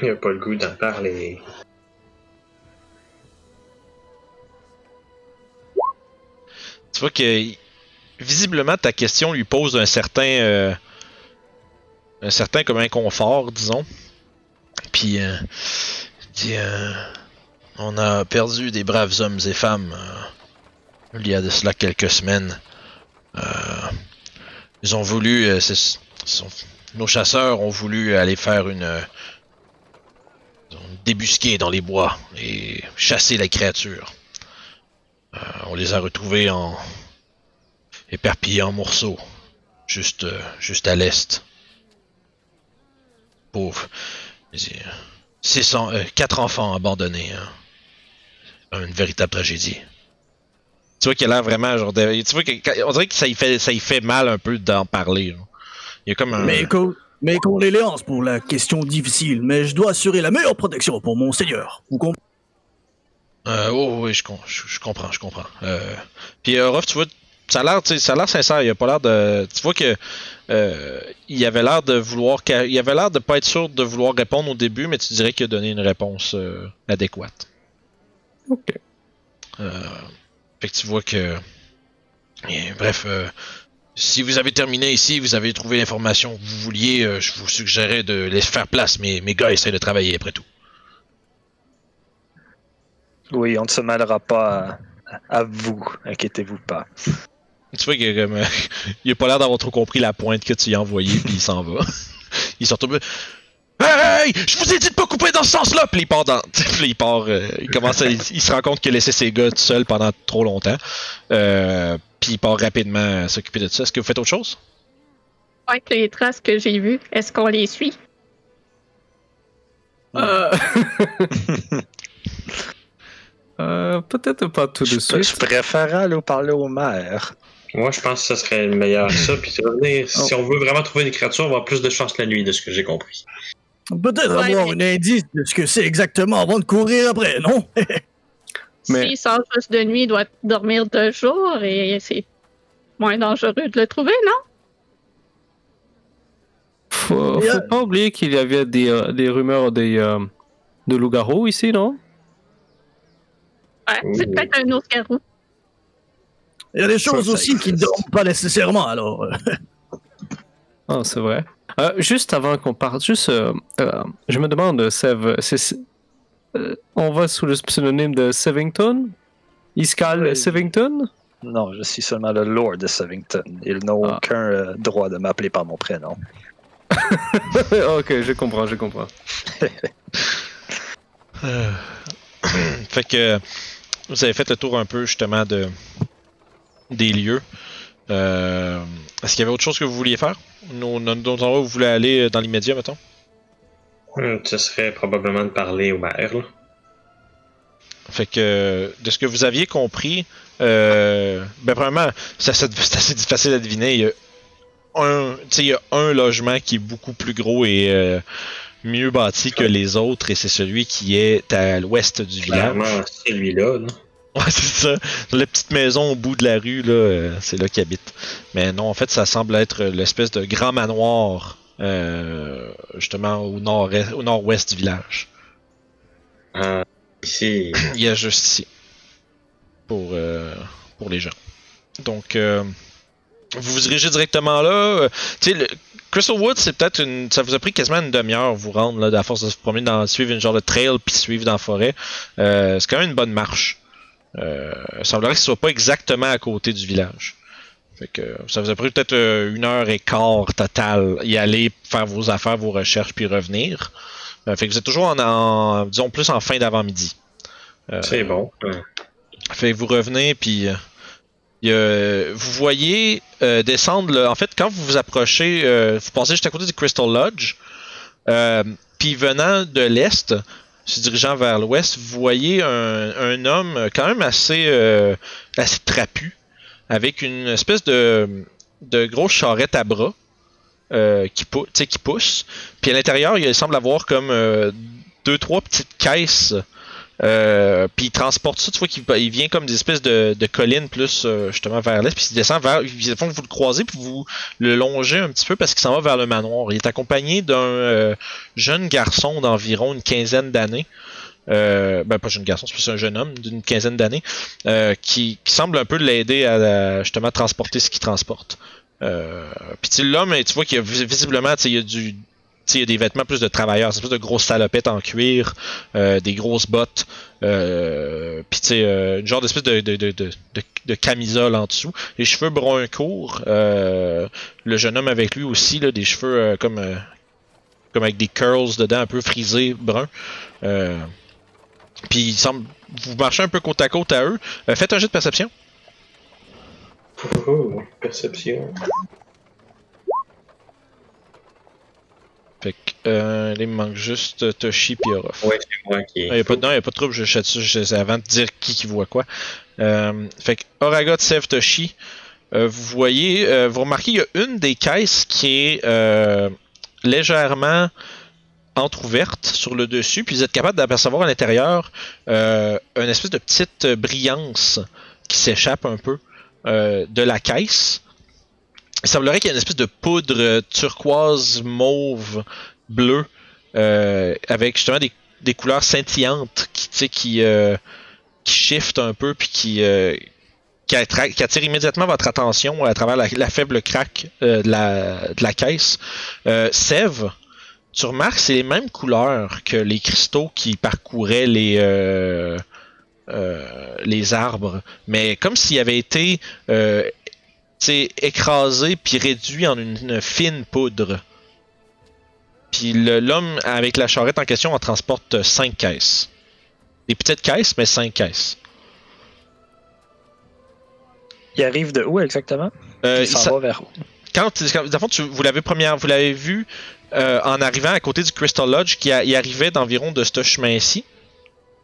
Il a pas le goût d'en parler. Tu vois que visiblement ta question lui pose un certain euh, un certain comme inconfort, disons. Puis euh, euh, on a perdu des braves hommes et femmes euh, il y a de cela quelques semaines. Euh, ils ont voulu euh, nos chasseurs ont voulu aller faire une débusquée dans les bois et chasser les créatures. Euh, on les a retrouvés en éparpillés en morceaux, juste, juste à l'est. Pauvre. J'ai- 600, euh, quatre enfants abandonnés. hein. Une véritable tragédie. Tu vois qu'il a l'air vraiment genre de- Tu vois que on dirait que ça y fait, ça y fait mal un peu d'en parler. là. Il y a comme un. Co mes condoléances pour la question difficile, mais je dois assurer la meilleure protection pour mon seigneur. Vous comprenez Euh, oh, oui, je, com- je, je comprends, je comprends. Euh, puis euh, Ruff, tu vois, ça a l'air, tu sais, ça a l'air sincère. Il a pas l'air de, tu vois que euh, il avait l'air de vouloir, il avait l'air de pas être sûr de vouloir répondre au début, mais tu dirais qu'il a donné une réponse euh, adéquate. Ok. Euh, fait que tu vois que, et, bref, euh, si vous avez terminé ici, vous avez trouvé l'information que vous vouliez, euh, je vous suggérais de laisser faire place. Mais mes gars essaient de travailler après tout. Oui, on ne se mêlera pas à, à vous, inquiétez-vous pas. Tu vois qu'il euh, il a pas l'air d'avoir trop compris la pointe que tu lui as envoyée, puis il s'en va. il sort tout Hey, je vous ai dit de pas couper dans ce sens-là! Puis il part dans. Puis il part. euh, il commence à. Il, il se rend compte qu'il a laissé ses gars tout seul pendant trop longtemps. Euh, puis il part rapidement à s'occuper de ça. Est-ce que vous faites autre chose? Avec les traces que j'ai vues, est-ce qu'on les suit? Euh... euh, Peut-être pas tout de Je, je suite. préfère aller parler au maire. Moi, je pense que ce serait le meilleur ça. Puis revenir, si on veut vraiment trouver des créatures, on va avoir plus de chance la nuit, de ce que j'ai compris. Peut-être Ouais, avoir mais- un indice de ce que c'est exactement avant de courir après, non? Mais- S'il sort juste de nuit, il doit dormir de jour et c'est moins dangereux de le trouver, non? Faut- Faut, faut pas oublier qu'il y avait des, euh, des rumeurs des, euh, de loups-garous ici, non? Ouais, c'est peut-être un autre garou. Il y a des choses ça aussi qui ne dorment pas nécessairement, alors. Ah, c'est vrai. Euh, juste avant qu'on parte, juste, euh, euh, je me demande, Sev, euh, on va sous le pseudonyme de Sevington? Iskal Oui. Sevington? Non, je suis seulement le Lord de Savington. Ils n'ont Ah. aucun euh, droit de m'appeler par mon prénom. Ok, je comprends, je comprends. Fait que vous avez fait le tour un peu justement de des lieux. Euh, Est-ce qu'il y avait autre chose que vous vouliez faire? Nos, nos endroits où vous voulez aller euh, dans l'immédiat, mettons? Hmm, Ce serait probablement de parler au maire. Là. Fait que de ce que vous aviez compris, euh, ben premièrement, c'est assez, facile à deviner. Il y a un, tu sais, il y a un logement qui est beaucoup plus gros et euh, mieux bâti que les autres, et c'est celui qui est à l'ouest du village. Clairement, celui-là. là. Ouais, c'est ça. La petite maison au bout de la rue, là, euh, c'est là qu'il habite. Mais non, en fait, ça semble être l'espèce de grand manoir, euh, justement, au nord au nord-ouest du village. Ah, ici, Il y a juste ici. Pour, euh, pour les gens. Donc, vous vous dirigez directement là. Tu sais, le- Crystal Woods, c'est peut-être une. Ça vous a pris quasiment une demi-heure vous rendre, là, à force de se promener dans. suivre une genre de trail puis suivre dans la forêt. C'est quand même une bonne marche. Euh, il semblerait que ce soit pas exactement à côté du village. Fait que ça vous a pris peut-être euh, une heure et quart total y aller, faire vos affaires, vos recherches, puis revenir. Euh, fait que vous êtes toujours en, en- disons plus en fin d'avant-midi. Euh, c'est bon. Fait que vous revenez, puis euh, vous voyez euh, descendre. le- en fait, quand vous vous approchez, euh, vous passez juste à côté du Crystal Lodge. euh, puis venant de l'est, se dirigeant vers l'ouest, vous voyez un, homme quand même assez, euh, assez trapu, avec une espèce de, de grosse charrette à bras euh, qui, qui pousse. Puis à l'intérieur, il semble avoir comme euh, deux, trois petites caisses euh, puis il transporte ça, tu vois qu'il il vient comme des espèces de, de collines plus euh, justement vers l'est, puis il descend vers. Ils font que vous le croisez, puis vous le longez un petit peu parce qu'il s'en va vers le manoir. Il est accompagné d'un euh, jeune garçon d'environ une quinzaine d'années. Euh, ben pas jeune garçon, c'est plus un jeune homme d'une quinzaine d'années euh, qui, semble un peu l'aider à, à, justement transporter ce qu'il transporte. Euh, puis l'homme, tu vois qu'il a vis- visiblement, il a du, il y des vêtements plus de travailleurs, c'est plus de grosses salopettes en cuir, euh, des grosses bottes, euh, puis tu sais, euh, une genre d'espèce de, camisole en dessous, les cheveux bruns courts, le jeune homme avec lui aussi, là, des cheveux comme, comme avec des curls dedans, un peu frisés, bruns. Puis il semble, vous marchez un peu côte à côte à eux. Faites un jet de perception. Oh, perception. Fait que, euh, il me manque juste euh, Toshi et Orof. Ouais, c'est moi qui. Il n'y a, pas de- non, y a pas de trouble, je sais dessus, je avant de dire qui qui voit quoi. Euh, fait que Oraga, Sev, Toshi, euh, vous voyez, vous remarquez, il y a une des caisses qui est légèrement entrouverte sur le dessus, puis vous êtes capable d'apercevoir à l'intérieur une espèce de petite brillance qui s'échappe un peu de la caisse. Il semblerait qu'il y ait une espèce de poudre turquoise, mauve, bleue, euh, avec justement des des couleurs scintillantes qui, qui, euh, qui shiftent un peu puis qui, euh, qui, immédiatement votre attention à travers la, faible craque euh, de, la, de la caisse. Euh, Sève, tu remarques, c'est les mêmes couleurs que les cristaux qui parcouraient les, les arbres, mais comme s'il avait été écrasé puis réduit en une fine poudre. Puis l'homme avec la charrette en question en transporte 5 caisses. Des petites caisses, mais 5 caisses. Il arrive de où exactement? Euh, il s'en va vers où? quand, dans fond, tu- vous l'avez première, vous l'avez vu euh, en arrivant à côté du Crystal Lodge, qui a- il arrivait d'environ de ce chemin-ci.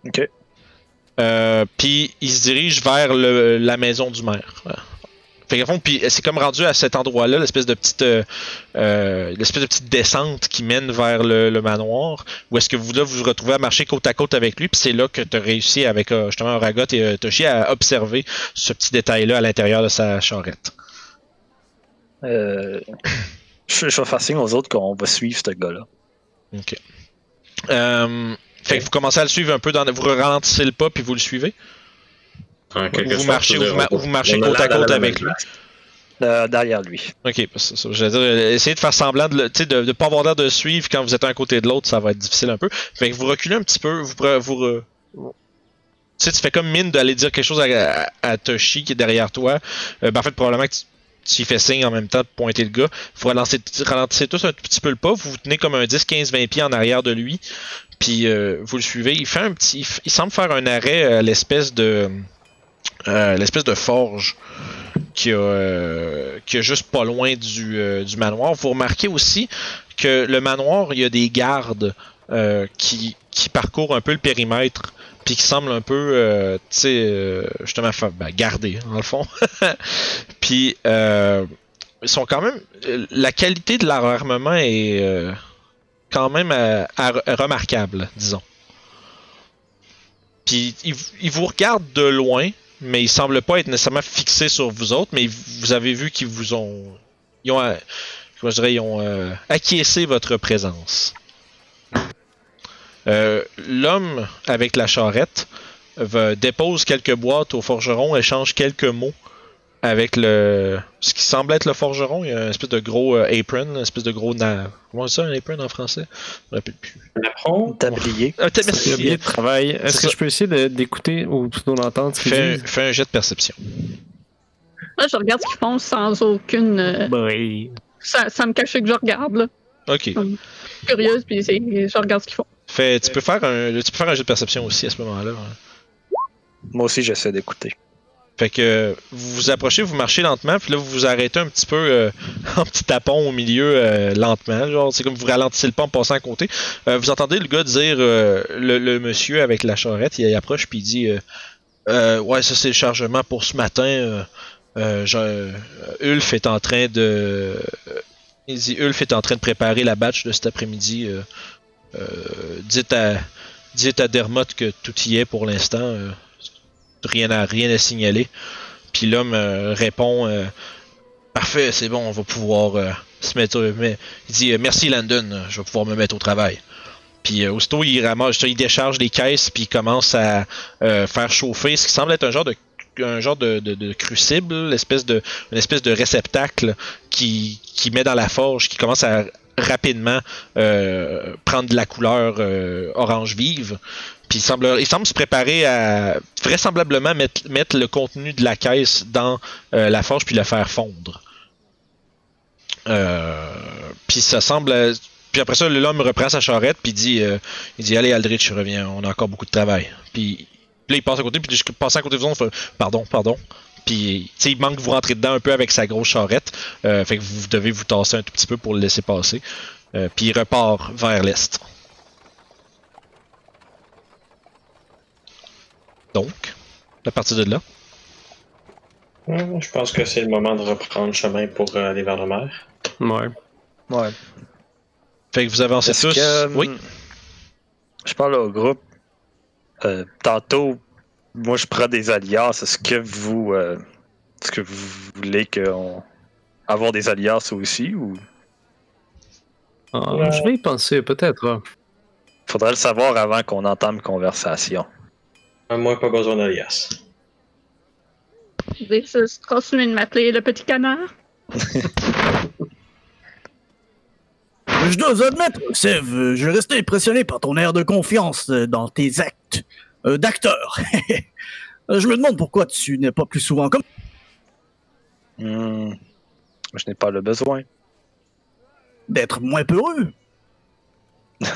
Ok. Euh, puis il se dirige vers le- la maison du maire. Puis c'est comme rendu à cet endroit-là, l'espèce de petite, euh, euh, l'espèce de petite descente qui mène vers le, le manoir, où est-ce que vous là vous vous retrouvez à marcher côte à côte avec lui, puis c'est là que tu as réussi avec euh, justement Ragot et euh, Toshi à observer ce petit détail-là à l'intérieur de sa charrette. Euh, Je, je vais faire signe aux autres qu'on va suivre ce gars-là. Ok. Euh, fait que vous commencez à le suivre un peu, dans, vous ralentissez le pas puis vous le suivez? En quelque Vous marchez, vous, ma- vous marchez côte à côte avec lui. Euh, derrière lui. Ok, c'est ça. Je veux dire, essayez de faire semblant de, de pas avoir l'air de suivre quand vous êtes un à côté de l'autre, ça va être difficile un peu. Fait que vous reculez un petit peu, vous, vous, re- tu sais, tu fais comme mine d'aller dire quelque chose à, à, à Toshi qui est derrière toi. Euh, ben, en fait, probablement que tu, tu y fais signe en même temps de pointer le gars. Vous ralentissez, ralentissez tous un tout petit peu le pas, vous vous tenez comme un 10, 15, 20 pieds en arrière de lui, puis euh, vous le suivez. Il fait un petit, il, il semble faire un arrêt à l'espèce de, euh, l'espèce de forge qui a, euh, juste pas loin du, euh, du manoir. Vous remarquez aussi que le manoir, il y a des gardes qui, qui parcourent un peu le périmètre, puis qui semblent un peu, tu sais, justement, ben, garder, dans le fond. puis, ils sont quand même. La qualité de leur armement est quand même remarquable, disons. Puis, ils, ils vous regardent de loin, mais ils semblent pas être nécessairement fixés sur vous autres, mais vous avez vu qu'ils vous ont. Ils ont. euh, euh, acquiescé votre présence. Euh, L'homme avec la charrette dépose quelques boîtes au forgeron, échange quelques mots avec le. Ce qui semble être le forgeron. Il y a une espèce de gros euh, apron, une espèce de gros. Na... Comment on dit ça, un apron en français? Je me rappelle plus. Napron? Tablier. Ah, t'as- Le merci. billet de travail. Est-ce que ça. je peux essayer d'écouter ou plutôt d'entendre ce qu'ils Fais, fais un jet de perception. Moi, je regarde ce qu'ils font sans aucune. euh, Oui. ça, ça me cache que je regarde, là. Ok. Curieuse, puis je regarde ce qu'ils font. Fais, tu, peux faire un, tu peux faire un jet de perception aussi à ce moment-là. hein. Moi aussi, j'essaie d'écouter. Fait que vous vous approchez, vous marchez lentement, puis là vous vous arrêtez un petit peu euh, en petit tapon au milieu euh, lentement. Genre, c'est comme vous ralentissez le pas en passant à côté. Euh, vous entendez le gars dire, euh, le, le monsieur avec la charrette, il approche puis il dit euh, Ouais, ça c'est le chargement pour ce matin. Je- Ulf est en train de. Il dit Ulf est en train de préparer la batch de cet après-midi. Dites à. Dites à Dermot que tout y est pour l'instant. Rien à rien à signaler. Puis l'homme euh, répond euh, Parfait, c'est bon, on va pouvoir euh, se mettre. mais, il dit Merci Landon, je vais pouvoir me mettre au travail. Puis aussitôt, il ramasse, il décharge les caisses, puis il commence à faire chauffer ce qui semble être un genre de un genre de, de, de crucible, de, une espèce de réceptacle qui, qui met dans la forge, qui commence à rapidement prendre de la couleur orange vive. Puis il semble, il semble se préparer à vraisemblablement mettre, le contenu de la caisse dans euh, la forge puis le faire fondre. Euh, puis ça semble. Puis après ça, l'homme reprend sa charrette puis dit, euh, il dit allez Aldrich, reviens, on a encore beaucoup de travail. Puis, là il passe à côté puis je passe à côté de vous, on pardon, pardon. Puis il manque de vous rentrer dedans un peu avec sa grosse charrette. Fait que vous devez vous tasser un tout petit peu pour le laisser passer. Puis il repart vers l'est. Donc, à partir de là? Ouais, Je pense que c'est le moment de reprendre chemin pour euh, aller vers la mer. Ouais. Ouais. Fait que vous avancez tous? que, oui. Je parle au groupe. Euh, tantôt, moi, je prends des alliances. Est-ce que vous. euh, Est-ce que vous voulez qu'on. avoir des alliances aussi ou? Ah, Ouais. Je vais y penser, peut-être. hein. Faudrait le savoir avant qu'on entame conversation. Moi, pas besoin d'alias. Je vais juste continuer de m'appeler le petit canard? Je dois admettre, Sev, je restais impressionné par ton air de confiance euh, dans tes actes euh, d'acteur. Je me demande pourquoi tu n'es pas plus souvent comme... Hmm, Je n'ai pas le besoin. d'être moins peureux.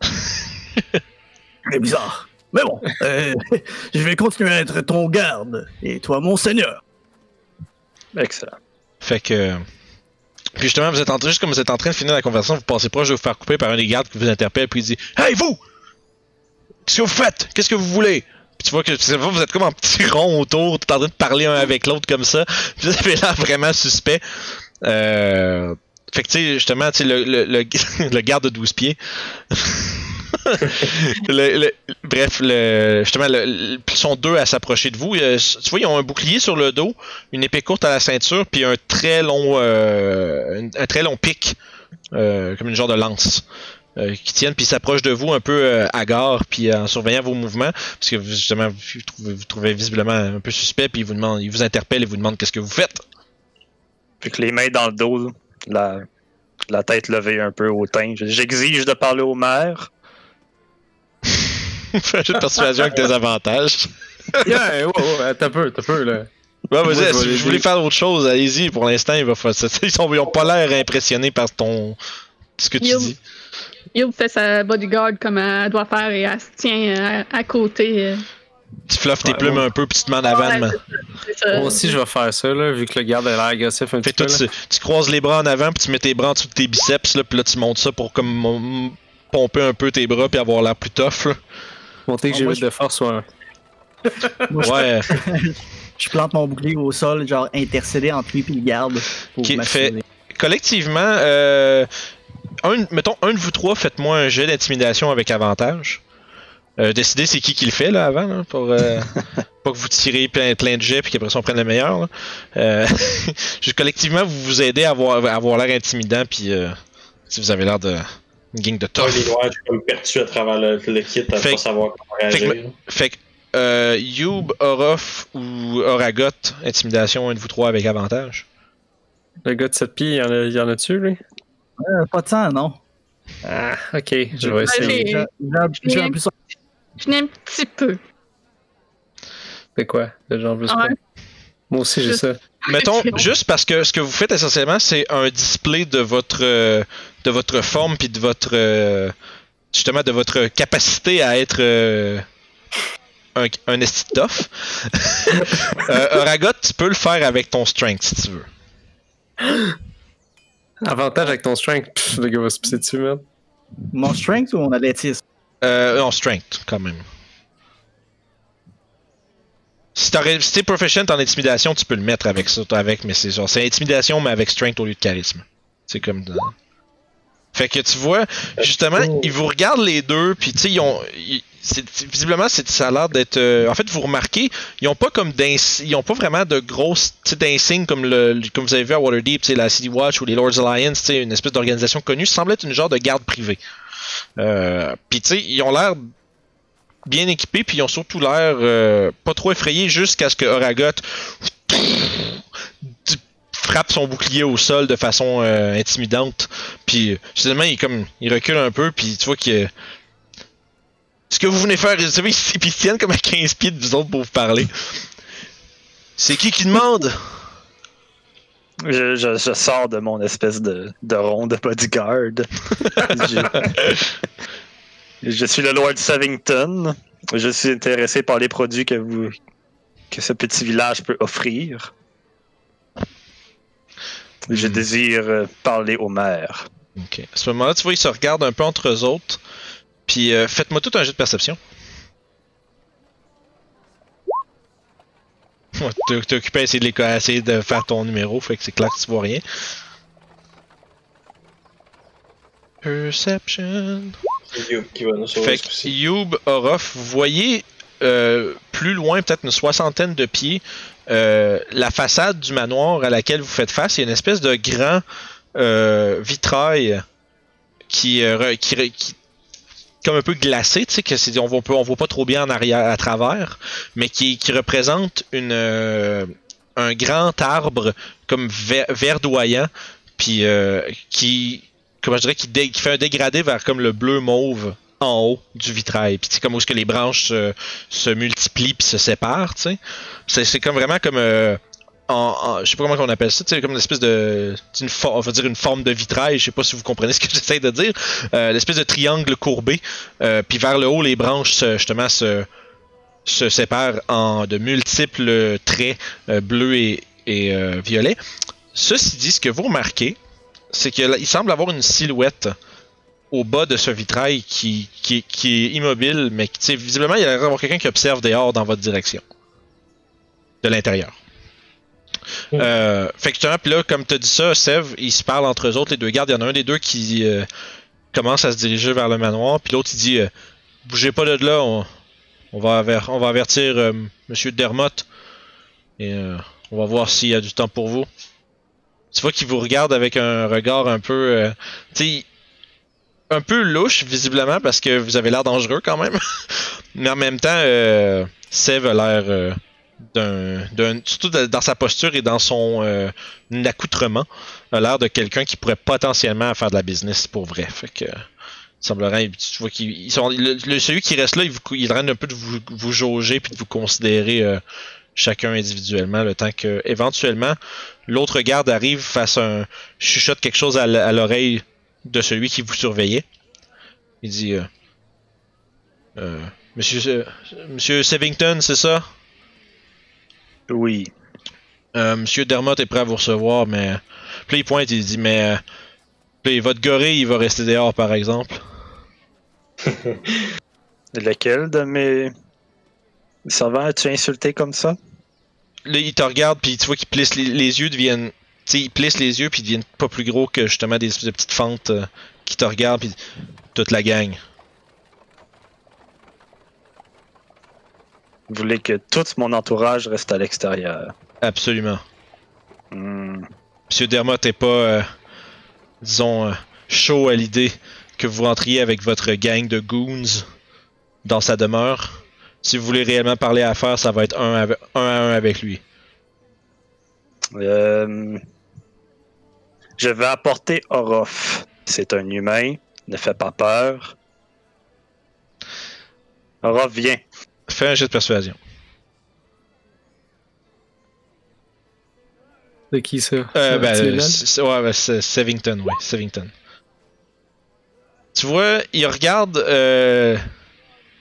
Très bizarre. Mais bon, euh, je vais continuer à être ton garde, et toi mon seigneur. Excellent. Fait que. Puis justement, vous êtes en train, juste comme vous êtes en train de finir la conversation, vous passez proche de vous faire couper par un des gardes qui vous interpelle, puis il dit Hey vous Qu'est-ce que vous faites? Qu'est-ce que vous voulez Puis tu vois que tu sais pas, vous êtes comme en petit rond autour, tout en train de parler un avec l'autre comme ça. Puis vous avez l'air vraiment suspect. Euh. Fait que tu sais, justement, tu sais, le, le, le, le garde de 12 pieds. Le- bref, justement, ils sont deux à s'approcher de vous. Euh, tu vois, ils ont un bouclier sur le dos, une épée courte à la ceinture, puis un très long, euh, un, très long pic, euh, comme une genre de lance, qui tiennent, puis s'approchent de vous un peu euh, hagards, puis en surveillant vos mouvements, parce que justement, vous trouvez, vous trouvez visiblement un peu suspect, puis ils vous demandent, ils vous interpellent et vous demandent qu'est-ce que vous faites. Puis que les mains dans le dos, la, la tête levée un peu au teint. J'exige de parler au maire. Fais un jeu de persuasion avec des avantages. Yeah, ouais, ouais, t'as peu, t'as peu, là. Ouais, vas-y, je vais si vous voulez faire autre chose, allez-y. Pour l'instant, il va faire ça. Ils, sont, ils ont pas l'air impressionnés par ton ce que tu Yo. dis. Youb fait sa bodyguard comme elle doit faire et elle se tient à, à côté. euh. Tu fluffes tes Ouais, plumes ouais. un peu puis tu te mets en avant. Ouais. Moi aussi, je vais faire ça, là, vu que le garde a l'air agressif un Fait petit peu. toi, là. tu, tu croises les bras en avant puis tu mets tes bras en dessous de tes biceps là, puis là tu montes ça pour comme mm, pomper un peu tes bras puis avoir l'air plus tough. Là. Monter que Bon, j'ai moi, 8 de force, ouais. Moi, je, Ouais, je plante mon bouclier au sol, genre intercédé entre lui et le garde. Pour fait- collectivement, euh, un, mettons un de vous trois, faites-moi un jet d'intimidation avec avantage. Euh, décidez c'est qui qui le fait là avant, là, pour euh, pas que vous tirez plein, plein de jets puis qu'après ça on prenne le meilleur. là. Euh, collectivement, vous vous aidez à avoir, à avoir l'air intimidant puis euh, si vous avez l'air de une gang de Ouais, tough. les noirs, je perdu à travers le, le kit à Fait pas savoir comment fait que réagir. Fait que euh, Youb, Orof ou Oragot, intimidation un de vous trois avec avantage? Le gars de 7 pieds, il y en a, il y en a-tu, lui? Euh, pas de sang, non. Ah, ok, je vais essayer. j'ai- un petit peu. C'est quoi? Le genre plus Ouais. Moi aussi, j'ai ça. Mettons, juste parce que ce que vous faites essentiellement, c'est un display de votre euh, de votre forme puis de votre euh, justement de votre capacité à être euh, un, un esti tough. euh, Oragot, tu peux le faire avec ton strength si tu veux. Avantage avec ton strength. Pff, le gars va se pisser dessus, man. Mon strength ou mon athlétisme? Euh, non, strength quand même. Si t'es proficient en intimidation, tu peux le mettre avec ça, avec, mais c'est genre, c'est intimidation mais avec strength au lieu de charisme. C'est comme. de- Fait que tu vois, justement, Oh. ils vous regardent les deux, puis tu sais, ils ont. ils- visiblement, c'est, ça a l'air d'être. euh, en fait, vous remarquez, ils ont pas comme d'ins- ils ont pas vraiment de grosses d'insignes comme le, comme vous avez vu à Waterdeep, tu sais, la City Watch ou les Lords Alliance, tu sais, une espèce d'organisation connue, ça semble être une genre de garde privée. Euh, puis tu sais, ils ont l'air bien équipés, puis ils ont surtout l'air euh, pas trop effrayés jusqu'à ce que Oragot frappe son bouclier au sol de façon euh, intimidante. Puis finalement, il, est comme, il recule un peu, puis tu vois que ce que vous venez faire, vous savez, ils tiennent comme à 15 pieds de vous autres pour vous parler. C'est qui qui demande? Je, je- je sors de mon espèce de, de rond de bodyguard. je, je suis le Lord Savington. Je suis intéressé par les produits que vous que ce petit village peut offrir. Je Hmm. désire euh, parler au maire. Ok. À ce moment-là, tu vois, ils se regardent un peu entre eux autres. Puis euh, faites-moi tout un jeu de perception. T'es t'es occupé à essayer de, les, à essayer de faire ton numéro, fait que c'est clair que tu vois rien. Perception. C'est Youb qui va nous sauver Fait que. Youb, Orof, vous voyez euh, plus loin, peut-être une soixantaine de pieds, euh, la façade du manoir à laquelle vous faites face. Il y a une espèce de grand euh, vitrail qui, qui, comme un peu glacé, tu sais, que c'est, on voit, on voit pas trop bien en arrière, à travers, mais qui, qui représente une, un grand arbre comme ver- verdoyant, puis qui, comment je dirais, qui, fait un dégradé vers comme le bleu mauve en haut du vitrail. Puis sais, comme où est-ce que les branches se, multiplient puis se séparent, tu sais. C'est, c'est comme vraiment comme euh, en, je sais pas comment on appelle ça, sais, comme une espèce de une on va dire une forme de vitrail, je sais pas si vous comprenez ce que j'essaie de dire, euh, l'espèce de triangle courbé, euh, puis vers le haut les branches se- justement se se séparent en de multiples traits euh, bleus et, et violets. Ceci dit, ce que vous remarquez, c'est qu'il semble avoir une silhouette au bas de ce vitrail qui, qui, qui est immobile, mais qui, visiblement, il y a l'air d'avoir quelqu'un qui observe dehors dans votre direction. De l'intérieur. Mm. Euh, fait que puis là, comme tu as dit ça, Sev, ils se parlent entre eux autres, les deux gardes. Il y en a un des deux qui, euh, commence à se diriger vers le manoir, puis l'autre il dit euh, Bougez pas de là, on, on va, aver- on va avertir euh, Monsieur Dermott et euh, on va voir s'il y a du temps pour vous. Tu vois qu'il vous regarde avec un regard un peu. euh, tu un peu louche, visiblement, parce que vous avez l'air dangereux quand même. Mais en même temps, euh, a l'air euh, d'un, Surtout dans sa posture et dans son euh, accoutrement, a l'air de quelqu'un qui pourrait potentiellement faire de la business pour vrai. Fait que. Semblerait, tu vois qu'ils ils sont, le, celui qui reste là, il, vous, il un peu de vous, vous jauger puis de vous considérer euh, chacun individuellement, le temps que éventuellement l'autre garde arrive, fasse un chuchote quelque chose à, l'oreille de celui qui vous surveillait. Il dit euh, euh, Monsieur, euh, Monsieur Sevington, c'est ça? Oui. Monsieur Dermott est prêt à vous recevoir, mais. Puis il pointe il dit Mais. Puis votre gorille, il va rester dehors, par exemple. Lequel de mes servants as-tu insulté comme ça? Là, il te regarde, puis tu vois qu'il plisse les, les yeux, deviennent. Tu sais, il plisse les yeux, puis ils deviennent pas plus gros que justement des petites fentes euh, qui te regardent, puis toute la gang. Vous voulez que tout mon entourage reste à l'extérieur. Absolument. Hmm. Monsieur Dermott est pas, euh, disons, euh, chaud à l'idée que vous rentriez avec votre gang de goons dans sa demeure. Si vous voulez réellement parler à affaires, ça va être un, avec- un à un avec lui. Euh, Je vais apporter Orof. C'est un humain. Ne fait pas peur. Orof, viens. Fais un jet de persuasion. C'est qui ça? Euh, C'est ben, Artisan? c'est- c'est- ouais, ben, c'est Sevington, ouais, Sevington. Tu vois, il regarde, euh,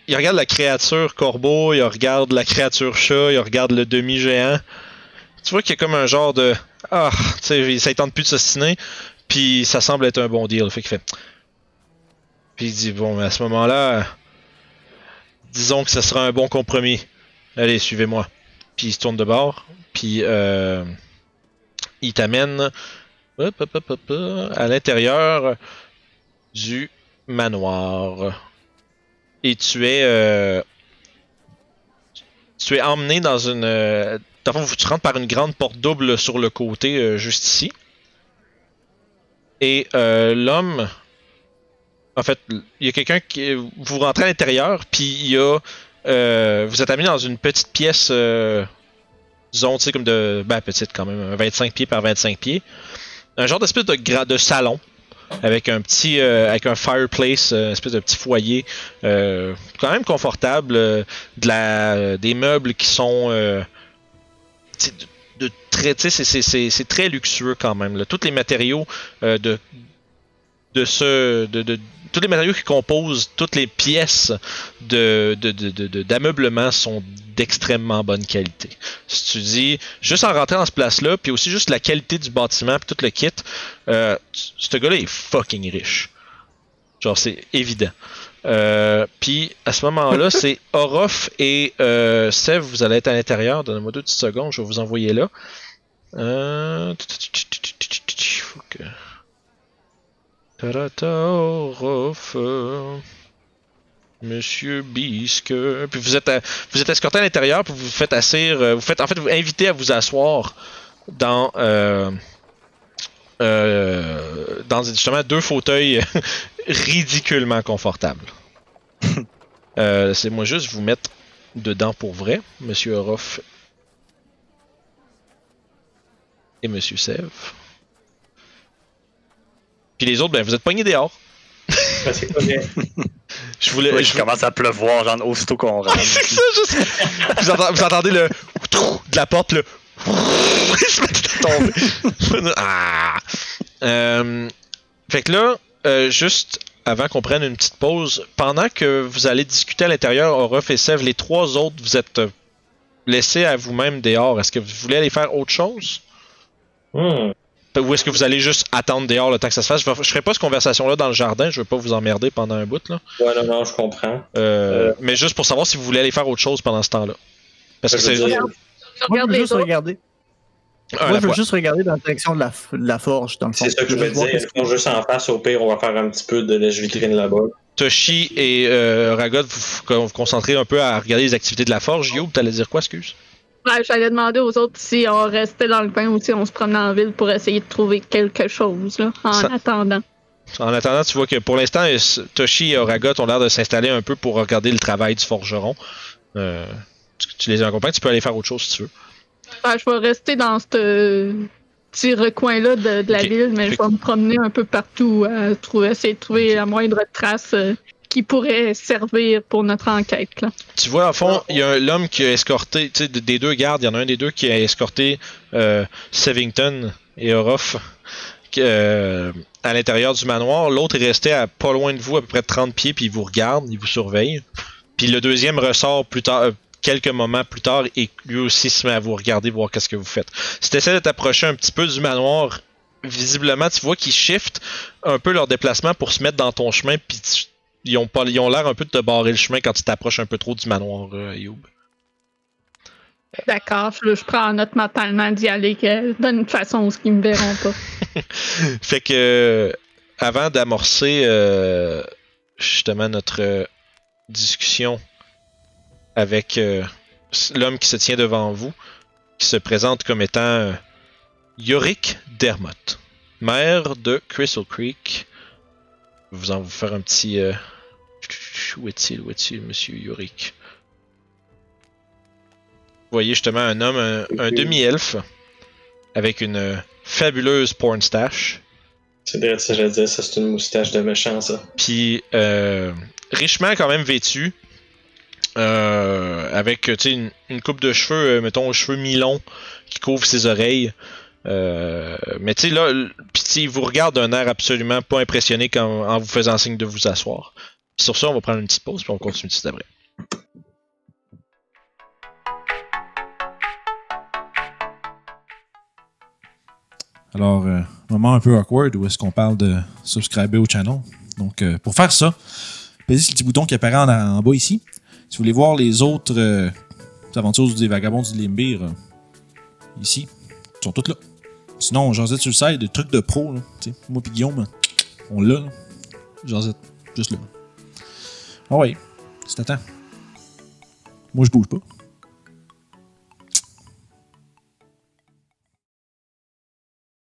il regarde la créature corbeau, il regarde la créature chat, il regarde le demi-géant. Tu vois qu'il y a comme un genre de, ah, tu sais, ça tente plus de s'ostiner, puis ça semble être un bon deal, fait qu'il fait. Puis il dit bon, à ce moment-là, disons que ça sera un bon compromis. Allez, suivez-moi. Puis il se tourne de bord, puis euh, il t'amène à l'intérieur du manoir. Et tu es euh, tu es emmené dans une euh, tu rentres par une grande porte double sur le côté euh, juste ici. Et euh, l'homme en fait, il y a quelqu'un qui vous rentrez à l'intérieur puis il y a vous êtes amené dans une petite pièce disons, tu sais, comme de. Ben, petite quand même, un 25 pieds par 25 pieds. Un genre d'espèce de, de salon. Avec un petit. euh, avec un fireplace, euh, espèce de petit foyer. euh, quand même confortable. euh, de la, des meubles qui sont. de, de très. C'est- très luxueux quand même. Tous les matériaux de. De ce. De- tous les matériaux qui composent toutes les pièces de, de, de, de- de- d'ameublement sont d'extrêmement bonne qualité. Si tu dis, juste en rentrant dans ce place-là, puis aussi juste la qualité du bâtiment, puis tout le kit, euh, ce gars-là est fucking riche. Genre, c'est évident. Euh, puis à ce moment-là, c'est Orof et euh, Sev, vous allez être à l'intérieur. Donnez-moi deux petites secondes, je vais vous envoyer là. Euh... Faut que... Euh, Monsieur Bisque. Puis vous êtes, à- vous êtes escorté à l'intérieur, puis vous vous faites asseoir. euh, Vous faites, en fait, vous invitez à vous asseoir dans, euh, euh, dans justement deux fauteuils ridiculement confortables. euh, c'est moi juste vous mettre dedans pour vrai, Monsieur Orof et Monsieur Sev. Puis les autres, ben vous êtes pognés dehors. Ben, c'est pas bien. Je voulais, Oui, je je commence à pleuvoir, genre, aussitôt qu'on rentre. c'est ça, juste. Vous, entendez, vous entendez le trou de la porte, le. Ah. Euh, fait que là, euh, juste avant qu'on prenne une petite pause, pendant que vous allez discuter à l'intérieur, Orof et Sev, les trois autres, vous êtes euh, laissés à vous-même dehors. Est-ce que vous voulez aller faire autre chose? Hmm. Ou est-ce que vous allez juste attendre dehors le temps que ça se fasse? Je, je ferai pas cette conversation-là dans le jardin, je veux pas vous emmerder pendant un bout, là. Ouais, non, non, je comprends. Euh, Euh. Mais juste pour savoir si vous voulez aller faire autre chose pendend ce temps-là. Parce que Je c'est. dire, Je Moi, regarde je veux juste regarder. À Moi, je veux fois. juste regarder dans la direction de la, f- de la forge, dans le fond. C'est ça que je veux dire. qu'est-ce Ils sont juste en face, au pire, on va faire un petit peu de lèche-vitrine là-bas. Toshi et euh, Ragot, vous vous vous concentrez un peu à regarder les activités de la forge. Yo, t'allais dire quoi, excuse? Ouais, J'allais demander aux autres si on restait dans le coin ou si on se promenait en ville pour essayer de trouver quelque chose là, en Ça- attendant. En attendant, tu vois que pour l'instant, euh, Toshi et Ragot ont l'air de s'installer un peu pour regarder le travail du forgeron. Euh, tu, tu les accompagnes, tu peux aller faire autre chose si tu veux. Ouais, je vais rester dans ce petit recoin-là de, de la ville, mais je vais me promener un peu partout à trouver, essayer de trouver la moindre trace euh, qui pourrait servir pour notre enquête. Là. Tu vois, en fond, il y a l'homme qui a escorté, tu sais, de- des deux gardes, il y en a un des deux qui a escorté euh, Sevington et Orof euh, à l'intérieur du manoir. L'autre est resté à pas loin de vous, à peu près 30 pieds, puis il vous regarde, il vous surveille. Puis le deuxième ressort plus tard, euh, quelques moments plus tard, et lui aussi se met à vous regarder, voir qu'est-ce que vous faites. Si tu essaies de t'approcher un petit peu du manoir, visiblement, tu vois qu'ils shiftent un peu leur déplacement pour se mettre dans ton chemin, puis ils ont pas, ils ont l'air un peu de te barrer le chemin quand tu t'approches un peu trop du manoir, euh, Youb. D'accord, je, je prends en note mentalement d'y aller d'une façon où ils me verront pas. Fait que euh, avant d'amorcer euh, justement notre euh, discussion avec euh, l'homme qui se tient devant vous, qui se présente comme étant euh, Yorick Dermott, maire de Crystal Creek. Je vais vous en vous faire un petit. Où est-il, où est-il, monsieur Yorick? Vous voyez justement un homme, un, un demi-elfe, avec une fabuleuse porn stash. C'est vrai, ça, je veux dire, ça, c'est une moustache de méchant, ça. Puis euh, richement quand même vêtu. euh, avec une, une coupe de cheveux, euh, mettons, cheveux mi-longs qui couvrent ses oreilles. Euh, mais tu sais, là, pis il vous regarde d'un air absolument pas impressionné quand- en vous faisant signe de vous asseoir. Sur ça, on va prendre une petite pause, puis on continue tout après. Alors, euh, moment un peu awkward où est-ce qu'on parle de subscriber au channel. Donc, euh, pour faire ça, pesez sur le petit bouton qui apparaît en, bas ici. Si vous voulez voir les autres euh, aventures des vagabonds du Limbir, ici, ils sont toutes là. Sinon, j'en sur le site, des trucs de pro. Là, moi et Guillaume, on l'a. J'en juste là. Ouais, c'est à temps. Moi, je bouge pas.